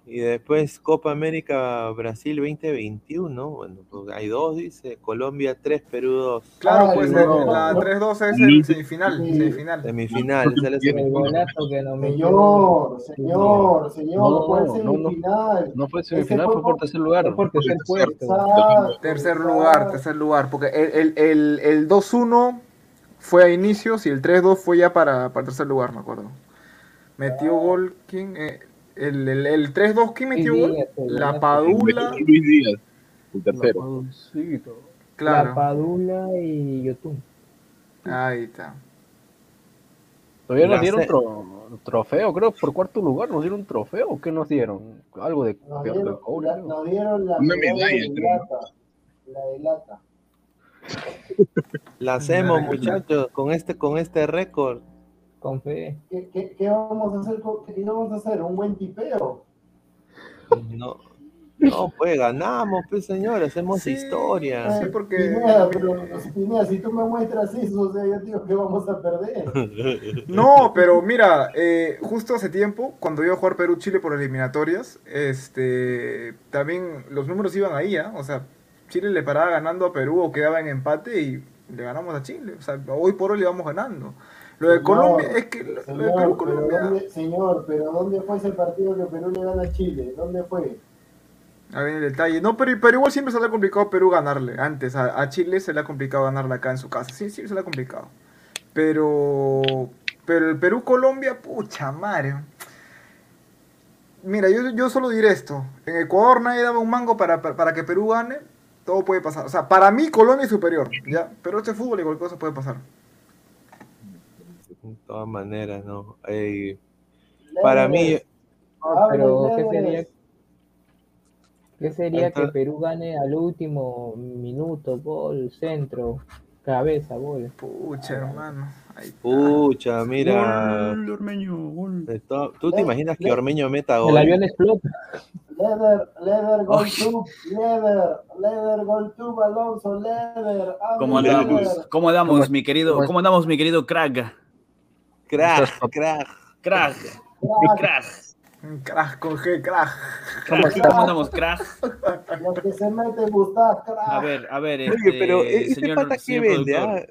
Y después Copa América Brasil 2021, bueno, pues hay dos, dice, Colombia 3, Perú 2. Claro, Ah, pues no, no, la no. 3-2 es el semifinal, Sí. semifinal. Semifinal, es El semifinal. golazo que nos. Señor, señor, señor, No, fue semifinal. No fue semifinal, fue fue por tercer lugar. Fue por tercer puesto. Tercer exacto. lugar, tercer lugar. Porque el, el, el, el 2-1 fue a inicios y el 3-2 fue ya para, para el tercer lugar, me acuerdo. Metió gol, ¿quién? Eh, el, el, el 3-2, ¿quién metió? Díaz, La. Padula. Luis Díaz, el tercero. La Claro, Padula y Yotun. ahí está. Todavía nos La dieron tro- trofeo, creo, por cuarto lugar. ¿Nos dieron trofeo? ¿Qué nos dieron? Algo de, Nos de dieron, cobre. la, creo. nos dieron la Una medalla de lata. La de lata. La hacemos, muchachos, con este, con este récord. Con fe. ¿Qué, qué, qué vamos a hacer? con- ¿Qué vamos a hacer? ¿Un buen tipeo? No, no, pues ganamos, pues señor, hacemos Sí, historia. Sí, Eh, porque- Pineda, pero Pineda, si tú me muestras eso, o sea, yo digo que vamos a perder. No, pero mira, eh, justo hace tiempo, cuando iba a jugar Perú-Chile por eliminatorias, este, también los números iban ahí, ¿ah? O sea, Chile le paraba ganando a Perú o quedaba en empate y le ganamos a Chile. O sea, hoy por hoy le vamos ganando. Lo de Señor, Colombia, es que lo, lo de Señor, pero. ¿dónde, señor, pero ¿dónde fue ese partido que Perú le gana a Chile? ¿Dónde fue? A ver el detalle. No, pero, pero igual siempre se le ha complicado a Perú ganarle. Antes, a, a Chile se le ha complicado ganarle acá en su casa. Sí, sí, se le ha complicado. Pero. Pero el Perú-Colombia, pucha madre. Mira, yo, yo solo diré esto. En Ecuador nadie daba un mango para, para, para que Perú gane. Todo puede pasar. O sea, para mí Colombia es superior. ¿ya? Pero este fútbol y cualquier cosa puede pasar. De todas maneras, ¿no? Ey, para mí, No, pero ¿qué sería, qué sería que Perú gane al último minuto, gol, centro, cabeza, gol? Pucha, hermano. Ahí- pucha, mira. Gol, Ormeño, gol. ¿Tú te Le- imaginas que Ormeño meta El gol? avión explota. Leder, Leder, gol tube, Leder, Leder, gol tube, Alonso, Leder. ¿Cómo andamos? ¿Cómo andamos, ¿Cómo- mi querido? ¿Cómo andamos, mi querido crack? Crack, crack. Crack, Crack, crack. Crack con G, crack. ¿Cómo, andamos, crack? Los que se meten, Gustav, crack. A ver, a ver, Oye, este, pero ¿e- ese señor, pata que vende, ah?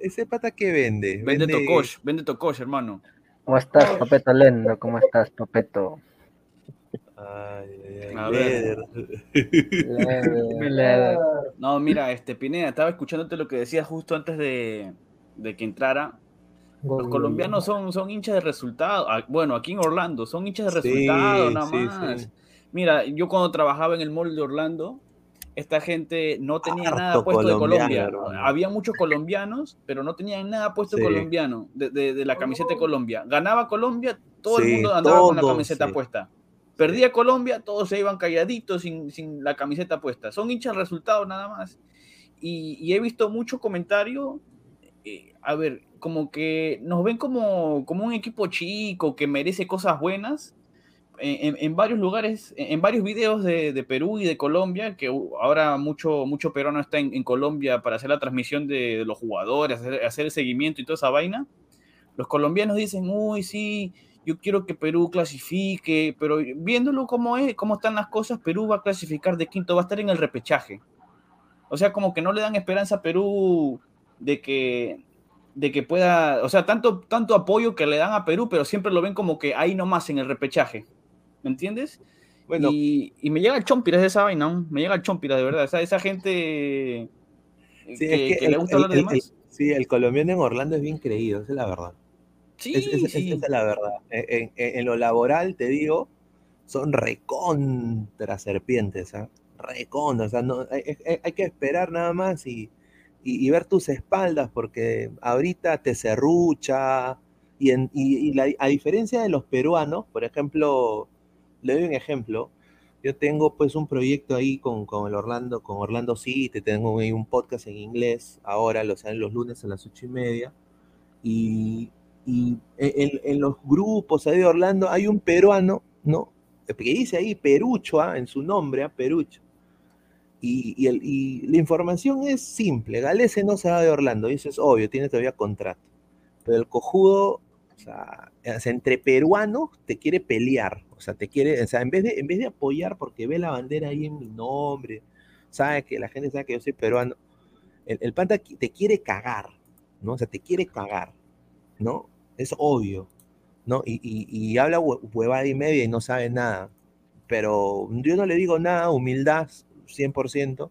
Ese pata que vende. Vende tocosh, vende tocosh, hermano. ¿Cómo estás, Papeto Lendo? ¿Cómo estás, Papeto? Ay, ay, ay, A ver. Leder. Leder. No, mira, este Pineda, estaba escuchándote lo que decías justo antes de, de que entrara. Los colombianos son, son hinchas de resultado. Ah, Bueno, aquí en Orlando son hinchas de Sí, resultado, nada sí, más. sí. Mira, yo cuando trabajaba en el mall de Orlando, esta gente no tenía nada puesto de Colombia. hermano. Había muchos colombianos, pero no tenían nada puesto Sí. colombiano de, de- de la camiseta de Colombia. Ganaba Colombia, todo el Sí, mundo andaba con la camiseta sí. puesta. Perdía Colombia, todos se iban calladitos sin, sin la camiseta puesta. Son hinchas de resultado nada más. Y, y he visto mucho comentario, eh, a ver, como que nos ven como, como un equipo chico que merece cosas buenas. En, en- varios lugares, en, varios videos de, Perú y de Colombia, que uh, ahora mucho, mucho peruano está en, Colombia para hacer la transmisión de, de los jugadores, hacer, hacer el seguimiento y toda esa vaina. Los colombianos dicen, uy, sí, yo quiero que Perú clasifique, pero viéndolo cómo es, cómo están las cosas, Perú va a clasificar de quinto, va a estar en el repechaje. O sea, como que no le dan esperanza a Perú de que, de que pueda, o sea, tanto, tanto apoyo que le dan a Perú, pero siempre lo ven como que ahí nomás en el repechaje. ¿Me entiendes? Bueno. Y, y me llega el chompiras de esa vaina, ¿no? me llega el chompiras de verdad. Esa, esa gente Sí, que, es que el- le gusta el- hablar de más. sí, el colombiano en Orlando es bien creído, esa es la verdad. Sí, Es- es- sí. Esa es la verdad. En, en- en lo laboral, te digo, son recontra serpientes, ¿ah? Recontra, o sea, no, hay, hay- hay que esperar nada más y, y- ver tus espaldas, porque ahorita te serrucha, y, y- a diferencia de los peruanos, por ejemplo, le doy un ejemplo, yo tengo pues un proyecto ahí con, con Orlando, con Orlando City, tengo un podcast en inglés, ahora lo salen los lunes a las ocho y media, y, en, los grupos ahí de Orlando hay un peruano, ¿no? Que dice ahí Perucho, ¿ah? en su nombre, ¿ah? Perucho. Y, y el- y la información es simple, Galese no se va de Orlando, y eso es obvio, tiene todavía contrato. Pero el cojudo, o sea, entre peruanos te quiere pelear, o sea, te quiere, o sea, en vez de, en vez de apoyar porque ve la bandera ahí en mi nombre, sabe que la gente sabe que yo soy peruano, el, el panta qui- te quiere cagar, ¿no? O sea, te quiere cagar, ¿no? Es obvio, ¿no? Y, y- habla hue- huevada y media y no sabe nada. Pero yo no le digo nada, humildad, 100%,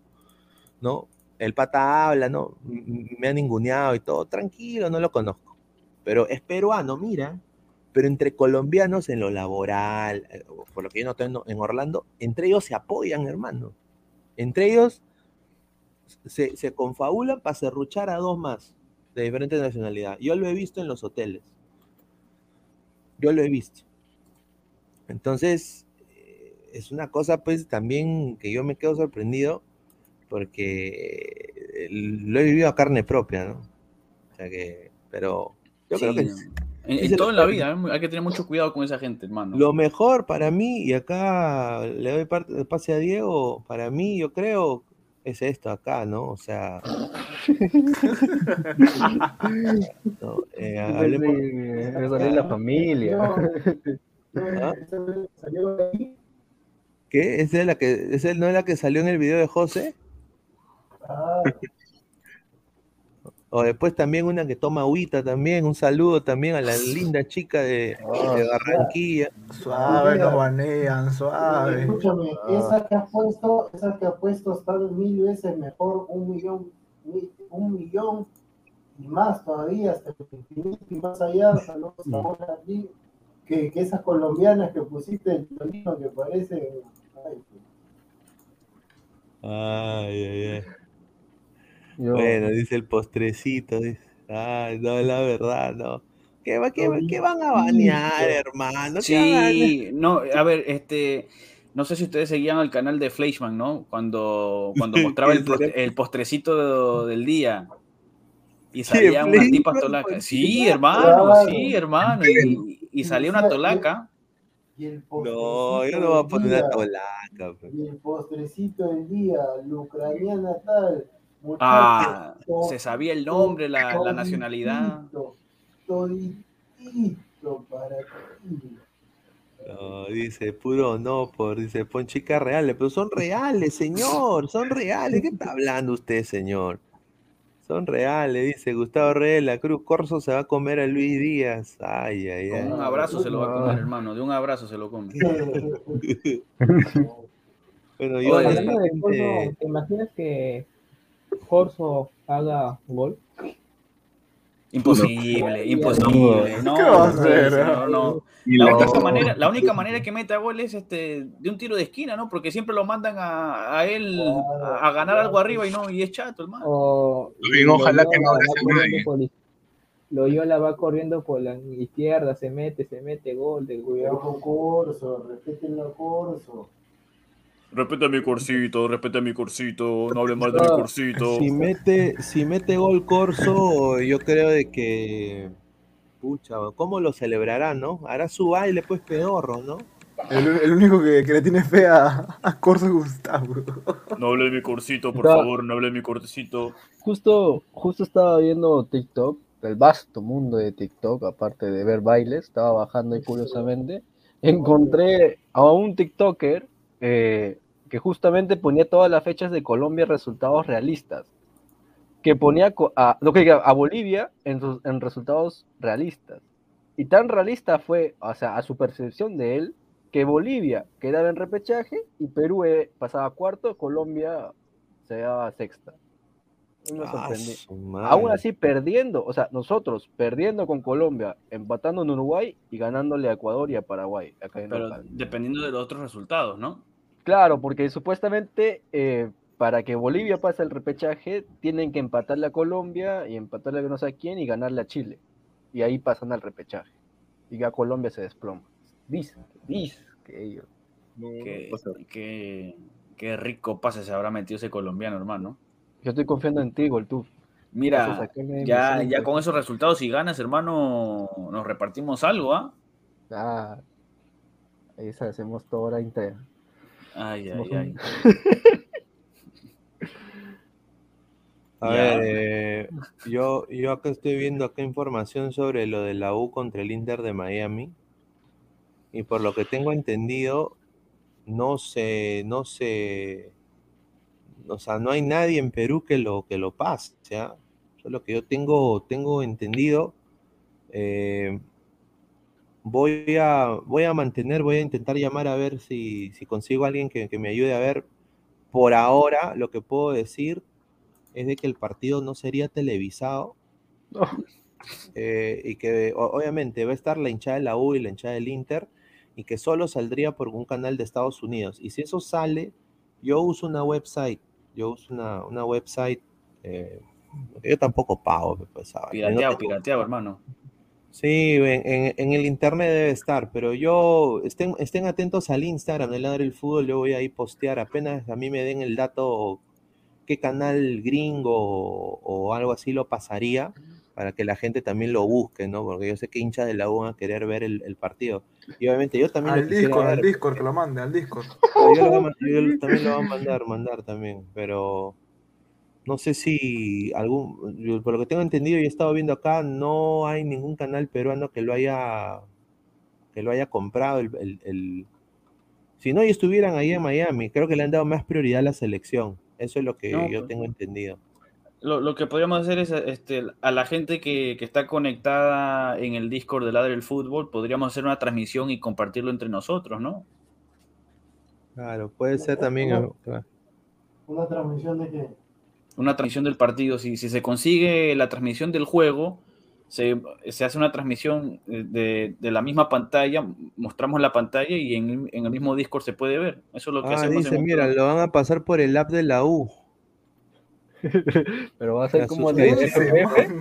¿no? El pata habla, ¿no? Me ha ninguneado y todo, tranquilo, no lo conozco. Pero es peruano, mira. Pero entre colombianos en lo laboral, eh, por lo que yo noté en Orlando, entre ellos se apoyan, hermano. Entre ellos se, se confabulan para serruchar a dos más de diferentes nacionalidades. Yo lo he visto en los hoteles. Yo lo he visto. Entonces, es una cosa pues también que yo me quedo sorprendido porque eh, lo he vivido a carne propia, ¿no? O sea que, pero yo creo que no. En, todo lo en la vida, ¿eh? hay que tener mucho cuidado con esa gente, hermano. Lo mejor para mí, y acá le doy parte de pase a Diego, para mí yo creo es esto acá, ¿no? O sea, no, eh, hablemos- la familia. ¿Ah? ¿Qué? ¿Esa es la que, esa no es la que salió en el video de José? O después también una que toma agüita también, un saludo también a la linda chica de, de Barranquilla. Suave, nos banean, suave. Escúchame, Ah. esa que has puesto, esa que has puesto está mil veces mejor, un millón, mi- un millón y más todavía, hasta el infinito y más allá, saludos a vos aquí, que, que esas colombianas que pusiste el tonito que parecen. ay, Ay, ay, ay. Yo- Bueno, dice el postrecito. Dice, ay, no, la verdad, no. ¿Qué, va- qué, va- qué van a banear, hermano? ¿Qué van a Sí, no, a ver, este, no sé si ustedes seguían al canal de Fleischman, ¿no? Cuando, cuando mostraba el, post- el postrecito del día y salía una Fleischman, tipa tolaca. pues, Sí, hermano, sí, hermano. Y, y salía una tolaca. Y el No, yo no voy a poner una tolaca. pues. Y el postrecito del día, la ucraniana tal. muchacho, Ah, to- se sabía el nombre, la, la nacionalidad. Toditito para ti. No, dice, puro no, por, dice, pon chicas reales, pero son reales, señor, son reales. ¿Qué está hablando usted, señor? Son reales, dice Gustavo Reyes, la Cruz Corso se va a comer a Luis Díaz. Ay, ay, ay. Con un abrazo se lo va a comer, hermano. De un abrazo se lo come. Bueno, yo Oye, de ¿te imaginas que Corso haga gol? Imposible, imposible. No, ¿Qué va a no, hacer? no, no. La la- única manera, la única manera que meta gol es este de un tiro de esquina, ¿no? Porque siempre lo mandan a, a él a, a ganar algo arriba y no, y es chato, hermano. O Bien, ojalá que no nadie. por la- Loyola va corriendo por la izquierda, se mete, se mete, gol de Cuidado Corso, respeten a Corso. Respeta mi corsito, respeta mi corsito, no hable mal de mi corsito. Si mete, si mete gol Corso, yo creo de que, pucha, ¿cómo lo celebrará, no? Hará su baile, pues, pedorro, ¿no? El, el único que, que le tiene fe a, a Corso es Gustavo. No hable de mi corsito, por Está- favor, no hable de mi corsito. Justo, justo estaba viendo TikTok, el vasto mundo de TikTok, aparte de ver bailes, estaba bajando ahí curiosamente. Encontré a un TikToker eh, que justamente ponía todas las fechas de Colombia resultados realistas. que ponía a, no, que diga, a Bolivia en, sus- en resultados realistas. Y tan realista fue, o sea, a su percepción de él, que Bolivia quedaba en repechaje y Perú eh, pasaba a cuarto, Colombia se daba a sexta. Me Ah. Aún así perdiendo, o sea, nosotros perdiendo con Colombia, empatando en Uruguay y ganándole a Ecuador y a Paraguay. Acá en Pero local. dependiendo de los otros resultados, ¿no? Claro, porque supuestamente eh, para que Bolivia pase el repechaje tienen que empatarle a Colombia y empatarle a no sé a quién y ganarle a Chile. Y ahí pasan al repechaje. Y ya Colombia se desploma. Dice, dice que ellos. Qué, qué- qué rico pase se habrá metido ese colombiano, hermano. Yo estoy confiando en ti, Goltú. Mira, ya, ya con esos resultados, si ganas, hermano, nos repartimos algo, ¿ah? Ah, ahí se hacemos toda hora entera. Ay, ay, un- ay. A ver, eh, yo, yo acá estoy viendo acá información sobre lo de la U contra el Inter de Miami. Y por lo que tengo entendido, no se, no se, o sea, no hay nadie en Perú que lo, que lo pase. ¿ya? Eso es lo que yo tengo, tengo entendido. Eh, voy a, voy a mantener, voy a intentar llamar a ver si, si consigo a alguien que, que me ayude a ver. Por ahora, lo que puedo decir es de que el partido no sería televisado. eh, y que obviamente va a estar la hinchada de la U y la hinchada del Inter y que solo saldría por un canal de Estados Unidos. Y si eso sale, yo uso una website, yo uso una, una website, eh, yo tampoco pago. Pues, no Pirateado, tengo- pirateado, hermano. Sí, en, en- en el internet debe estar, pero yo estén, estén atentos al Instagram de Ladre el Fútbol, yo voy a ir postear apenas a mí me den el dato qué canal gringo o, o algo así lo pasaría para que la gente también lo busque, ¿no? Porque yo sé que hinchas de la U van a querer ver el, el partido. Y obviamente yo también Al Discord, al Discord, que lo mande, al Discord. lo yo también lo voy a mandar, mandar también, pero no sé si algún, por lo que tengo entendido y he estado viendo acá, no hay ningún canal peruano que lo haya, que lo haya comprado. El, el- el- Si no, y estuvieran ahí en Miami, creo que le han dado más prioridad a la selección. Eso es lo que No, yo pues. tengo entendido. Lo, lo que podríamos hacer es este, a la gente que, que está conectada en el Discord de Ladre el Fútbol, podríamos hacer una transmisión y compartirlo entre nosotros, ¿no? Claro, puede ser también. Claro. ¿Una transmisión de qué? Una transmisión del partido. Si, si se consigue la transmisión del juego, se, se hace una transmisión de, de la misma pantalla, mostramos la pantalla y en, en el mismo Discord se puede ver. Eso es lo que Ah, hacemos. dice, mira, lo van a pasar por el app de la U. Pero va a ser La como de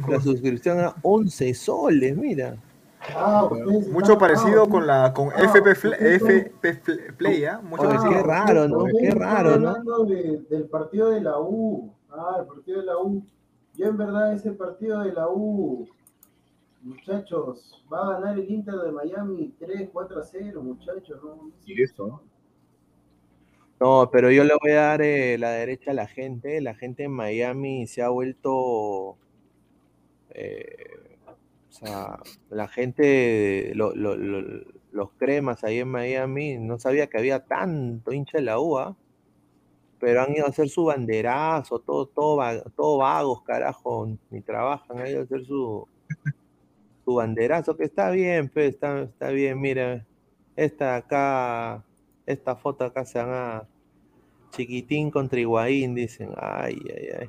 la suscripción a 11 soles, mira. Ah, Mucho están- parecido ah, con la con ah, FP, Play, ¿ah? Mucho parecido. qué raro, ¿no? Qué raro, ¿no? hablando de- del partido de la U. Ah, el partido de la U. Yo en verdad ese partido de la U, muchachos, va a ganar el Inter de Miami 3, 4 a 0, muchachos. ¿no? Y eso, No, pero yo le voy a dar eh, la derecha a la gente. La gente en Miami se ha vuelto. eh, o sea, la gente, lo- lo- lo- los cremas ahí en Miami, no sabía que había tanto hincha de la UA, pero han ido a hacer su banderazo, todo, todo, todo vagos, carajo, ni trabajan, han ido a hacer su, su banderazo, que está bien, pues, está, está bien, mira, esta acá, esta foto acá se llama Chiquitín contra Higuaín, dicen, ay, ay, ay.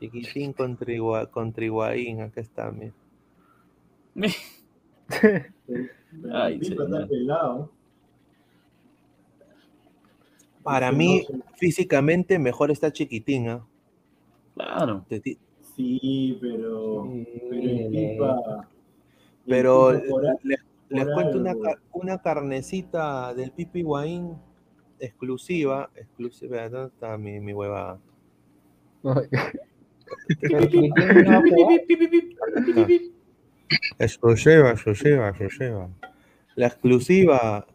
Chiquitín contra, Higua- contra Higuaín, acá está, mira. Ay, está pelado. Para mí, no físicamente, mejor está Chiquitín, ¿ah? Claro. Sí, pero, pero el Pipa. el Pero Pipa por a- les, les por cuento una, una carnecita del Pipi Higuaín exclusiva, exclusiva, ¿dónde está mi, mi huevada? Pero Chiquitín no va a jugar. Exclusiva, exclusiva, exclusiva. La exclusiva,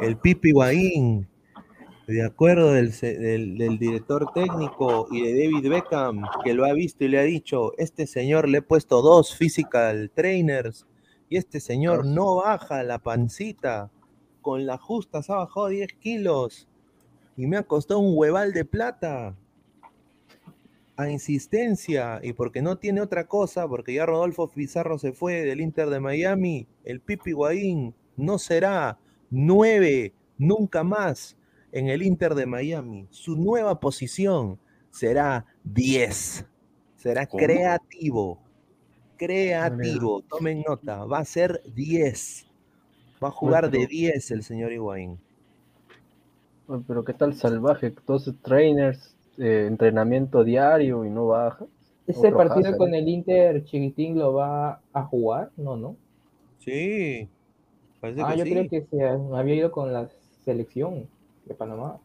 el Pipi Higuaín, de acuerdo del, se- del- del director técnico y de David Beckham, que lo ha visto y le ha dicho, este señor le he puesto dos physical trainers y este señor no baja la pancita, con las justas ha bajado 10 kilos y me ha costado un hueval de plata. a insistencia y porque no tiene otra cosa, porque ya Rodolfo Pizarro se fue del Inter de Miami, el Pipi Higuaín no será nueve nunca más en el Inter de Miami. Su nueva posición será 10. Será ¿Cómo? creativo. Creativo. Tomen nota. Va a ser 10. Va a jugar de 10 el señor Higuaín. Pero qué tal salvaje, todos esos trainers, eh, entrenamiento diario y no baja. ¿Ese Otro partido Hazard, con ¿eh? el Inter Chiquitín lo va a jugar? No, no. Sí. Parece Ah, que yo sí. creo que se había ido con la selección de Panamá.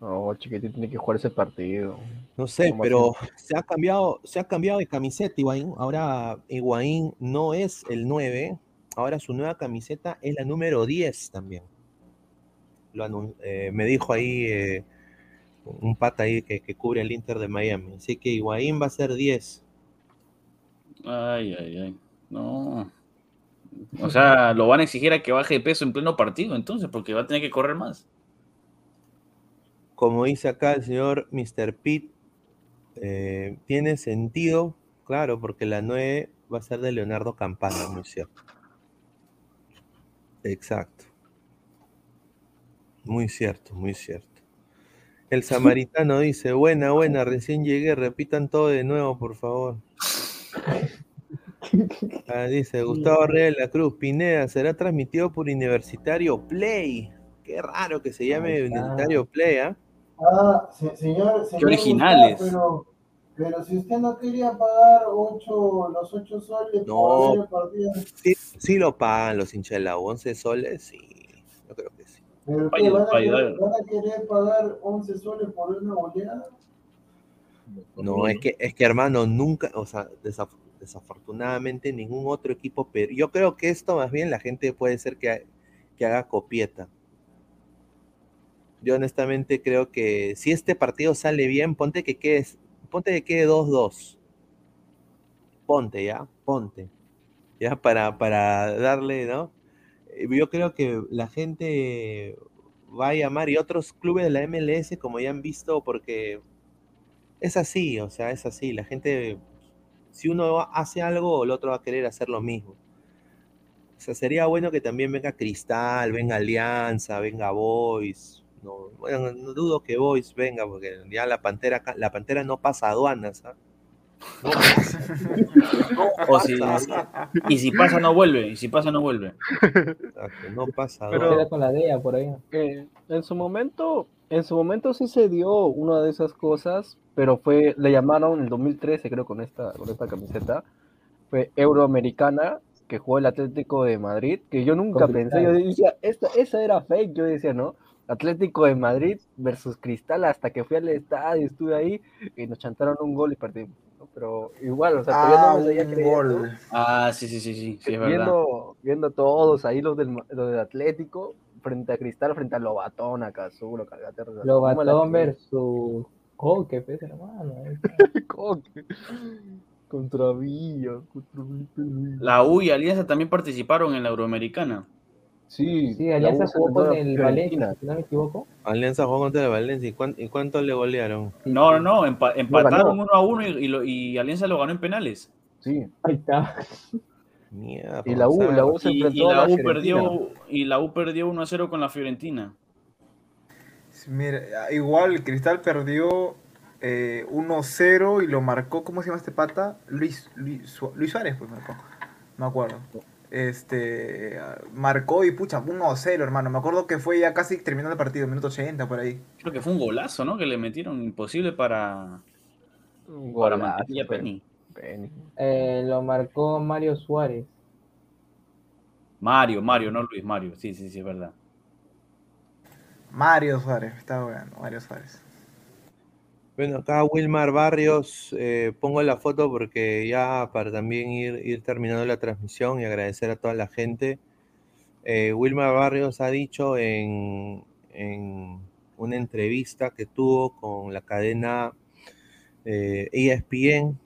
No, chiquitín tiene que jugar ese partido. No sé, ¿Cómo pero así? se ha cambiado, se ha cambiado de camiseta Higuaín. Ahora Higuaín no es el 9, ahora su nueva camiseta es la número 10 también. Lo anun- eh, me dijo ahí eh, un pata ahí que, que cubre el Inter de Miami. Así que Higuaín va a ser 10. Ay, ay, ay. No. O sea, lo van a exigir a que baje de peso en pleno partido, entonces, porque va a tener que correr más. Como dice acá el señor Mr. Pitt, eh, tiene sentido, claro, porque la 9 va a ser de Leonardo Campana, muy cierto. Exacto. Muy cierto, muy cierto. El samaritano dice, buena, buena, recién llegué, repitan todo de nuevo, por favor. Ah, dice Gustavo Reyes de la Cruz, Pineda, ¿será transmitido por Universitario Play? Qué raro que se llame. Universitario Play, ¿ah? Ah, se- señor, señor originales. Gustavo, pero, pero si usted no quería pagar ocho, los 8 soles por No, el partido, sí, sí lo pagan los hinchas de la U, 11 soles, sí, yo creo que sí. ¿pero Vaya, qué, van, a querer, vaya. van a querer pagar 11 soles por una goleada? No, es que, es que hermano, nunca, o sea, desaf- desafortunadamente ningún otro equipo, pero yo creo que esto más bien la gente puede ser que, que haga copieta. Yo honestamente creo que si este partido sale bien, ponte que quede, ponte que quede 2-2. Ponte ya, ponte. Ya para, para darle, ¿no? Eh, Yo creo que la gente va a llamar y otros clubes de la MLS, como ya han visto, porque es así, o sea, es así. La gente, si uno hace algo, el otro va a querer hacer lo mismo. O sea, sería bueno que también venga Cristal, venga Alianza, venga Boys. No, bueno, no dudo que Boys venga, porque ya la Pantera, la Pantera no pasa aduanas. ¿ah? No pasa. No O si- pasa. y si pasa, no vuelve. Y si pasa, no vuelve. No pasa Pero- con la DEA por ahí. Eh, en su momento, en su momento sí se dio una de esas cosas, pero fue, le llamaron en el 2013, creo, con esta, con esta camiseta, fue Euroamericana, que jugó el Atlético de Madrid, que yo nunca pensé, yo decía, esta, esa era fake, yo decía, ¿no? Atlético de Madrid versus Cristal, hasta que fui al estadio, estuve ahí, y nos chantaron un gol y perdimos, ¿no? Pero igual, o sea, todavía Ah, no me un gol. Ah, sí, sí, sí, sí, sí, es verdad. viendo, viendo todos ahí los del, Ma- los del Atlético frente a Cristal, frente a Lobatón, a Cazulo, Calcaterra. Lobatón versus Coque, pues, hermano. Coque. Contra Villa, contra Luis. La U y Alianza también participaron en la Euroamericana. Sí, Sí, Alianza jugó con el. Valencia, si no me equivoco. Alianza jugó contra el Valencia. ¿Y, cuán- y cuánto le golearon? No, no, no, empa- empataron uno a uno y, y lo- y Alianza lo ganó en penales. Sí. Ahí está. Mierda, Y la U, o sea, la U se Y, y enfrentó a la la U perdió y la U perdió 1 a 0 con la Fiorentina. Mira, igual Cristal perdió eh, 1-0 y lo marcó, ¿cómo se llama este pata? Luis, Luis, Luis Suárez, pues marcó. No me acuerdo. Este marcó y pucha, 1-0, hermano. Me acuerdo que fue ya casi terminando el partido, minuto 80 por ahí. Creo que fue un golazo, ¿no? Que le metieron imposible para, Un para golazo, fue. Penny. Eh, lo marcó Mario Suárez. Mario, Mario, no Luis, Mario. Sí, sí, sí, es verdad. Mario Suárez, estaba bueno, Mario Suárez. Bueno, acá Wilmar Barrios, eh, pongo la foto porque ya para también ir, ir terminando la transmisión y agradecer a toda la gente. Eh, Wilmar Barrios ha dicho en, en una entrevista que tuvo con la cadena eh, ESPN,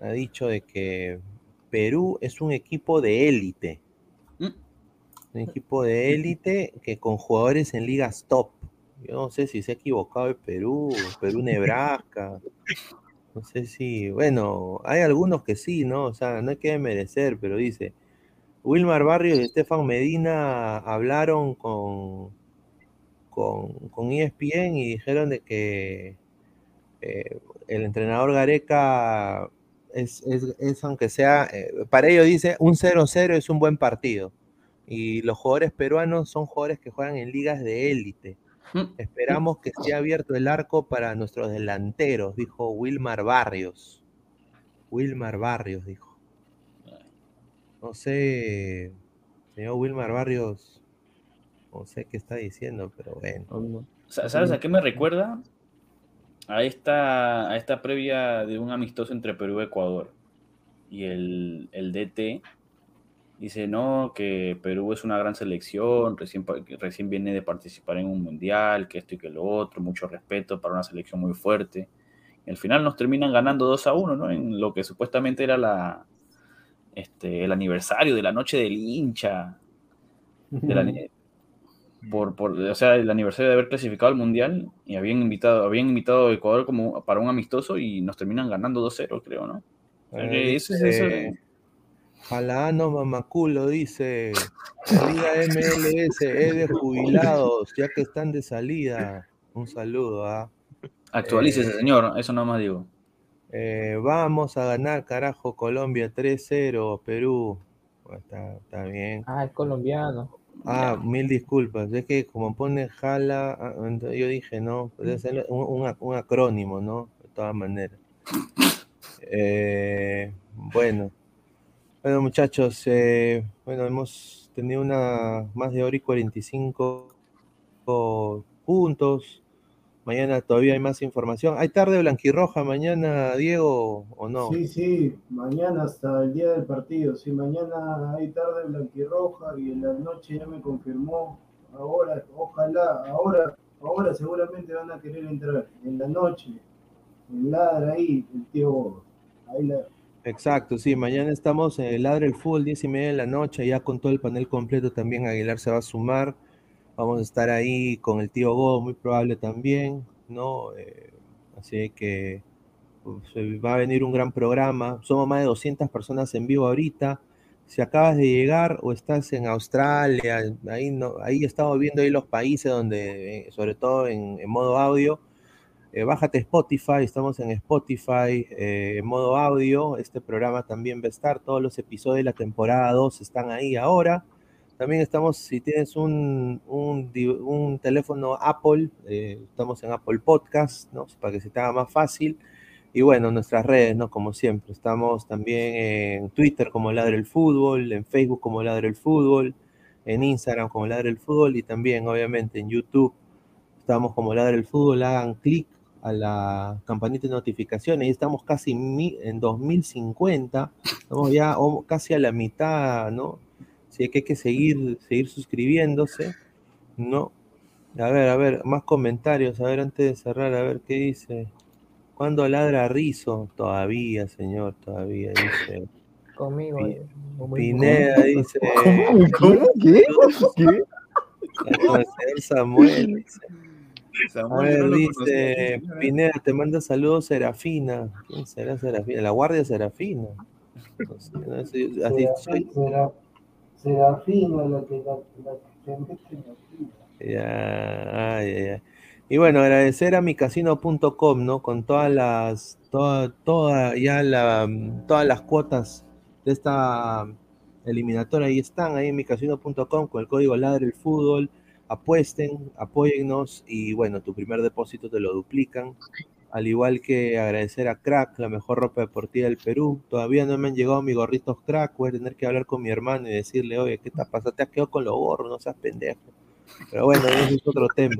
ha dicho de que Perú es un equipo de élite. Un equipo de élite que con jugadores en ligas top. Yo no sé si se ha equivocado el Perú, Perú Nebraska. No sé si, bueno, hay algunos que sí, ¿no? O sea, no hay que merecer, pero dice, Wilmar Barrios y Estefan Medina hablaron con, con, con ESPN y dijeron de que eh, el entrenador Gareca es, es- es, aunque sea, eh, para ellos dice, un 0-0 es un buen partido. Y los jugadores peruanos son jugadores que juegan en ligas de élite. Esperamos que esté abierto el arco para nuestros delanteros, dijo Wilmar Barrios. Wilmar Barrios dijo. No sé, señor Wilmar Barrios, no sé qué está diciendo, pero bueno. Sa- ¿Sabes a qué me recuerda? A esta, a esta previa de un amistoso entre Perú y Ecuador. Y el, el DT dice, no, que Perú es una gran selección, recién, recién viene de participar en un mundial, que esto y que lo otro, mucho respeto para una selección muy fuerte. Y al final nos terminan ganando 2 a 1, ¿no? En lo que supuestamente era la, este, el aniversario de la noche del hincha. de la- por, por, o sea, el aniversario de haber clasificado al mundial y habían invitado, habían invitado a Ecuador como para un amistoso y nos terminan ganando 2-0, creo, ¿no? Que eso es eso. Eh, Jalano Mamaculo dice, la Liga MLS es de jubilados, ya que están de salida. Un saludo, ¿ah? Actualícese, Eh, señor, eso nada más digo. Eh, vamos a ganar, carajo, Colombia 3-0, Perú. Está, está bien. Ah, es colombiano. Ah, mil disculpas. Es que como pone jala, ah, entonces yo dije, no, puede ser un, un acrónimo, ¿no? De todas maneras. Eh, bueno, bueno muchachos, eh, bueno, hemos tenido una más de hora y 45 puntos. Mañana todavía hay más información. ¿Hay tarde blanquirroja mañana, Diego, o no? Sí, sí, mañana hasta el día del partido. Sí, mañana hay tarde blanquirroja y en la noche ya me confirmó. Ahora, ojalá, ahora, ahora seguramente van a querer entrar. En la noche, en ladra ahí, el tío. Ahí la, Exacto, sí, mañana estamos en el Ladre el Fútbol, 10 y media de la noche, ya con todo el panel completo también Aguilar se va a sumar, vamos a estar ahí con el tío Go, muy probable también, ¿no? Eh, así que pues, va a venir un gran programa, somos más de 200 personas en vivo ahorita, si acabas de llegar o estás en Australia, ahí, no, ahí estamos viendo ahí los países donde, eh, sobre todo en, en modo audio, eh, bájate Spotify, estamos en Spotify eh, en modo audio. Este programa también va a estar. Todos los episodios de la temporada 2 están ahí ahora. También estamos, si tienes un, un, teléfono Apple, eh, estamos en Apple Podcast, ¿no? Para que se te haga más fácil. Y bueno, nuestras redes, ¿no? Como siempre, estamos también en Twitter como Ladre el Fútbol, en Facebook como Ladre el Fútbol, en Instagram como Ladre el Fútbol y también, obviamente, en YouTube estamos como Ladre el Fútbol, hagan clic a la campanita de notificaciones y estamos casi en 2050, estamos ya o- casi a la mitad, ¿no? Así que hay que seguir, seguir suscribiéndose, ¿no? A ver, a ver, más comentarios, a ver, antes de cerrar, a ver qué dice. ¿Cuándo ladra Rizo? Todavía, señor, todavía, dice. Conmigo. Eh, Pineda dice. ¿Cómo? ¿Qué? ¿Qué? El señor Samuel dice. Samuel, no dice. Pineda, te manda saludos Serafina. ¿Quién será Serafina? La Guardia Serafina. No sé, no sé, así soy. Será, será fina la que la, la que fila. Ya, ay, ay. Y bueno, agradecer a micasino.com, ¿no? Con todas las, toda, toda, ya la, todas las cuotas de esta eliminatoria ahí están, ahí en micasino.com con el código Ladre el Fútbol. Apuesten, apóyennos y bueno, tu primer depósito te lo duplican. Al igual que agradecer a Crack, la mejor ropa deportiva del Perú. Todavía no me han llegado mis gorritos Crack. Voy a tener que hablar con mi hermano y decirle, oye, ¿qué te pasa? Te has quedado con los gorros, no seas pendejo. Pero bueno, ese es otro tema.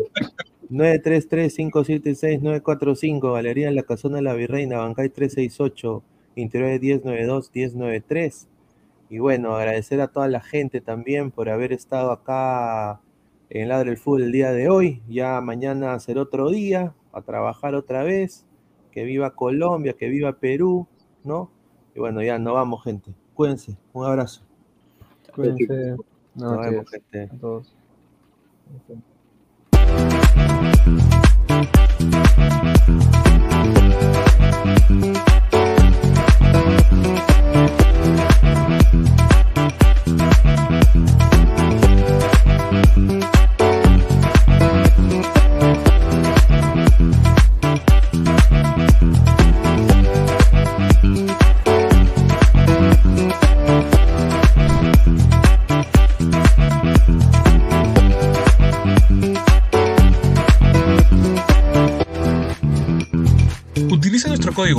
933-576-945, Galería en la Casona de la Virreina, Bancay 368, Interior 1092-1093. Y bueno, agradecer a toda la gente también por haber estado acá en Ladre el Fútbol el día de hoy. Ya mañana será otro día, a trabajar otra vez. Que viva Colombia, que viva Perú, ¿no? Y bueno, ya nos vamos, gente. Cuídense, un abrazo. Cuídense. Nos vemos, gente. a todos.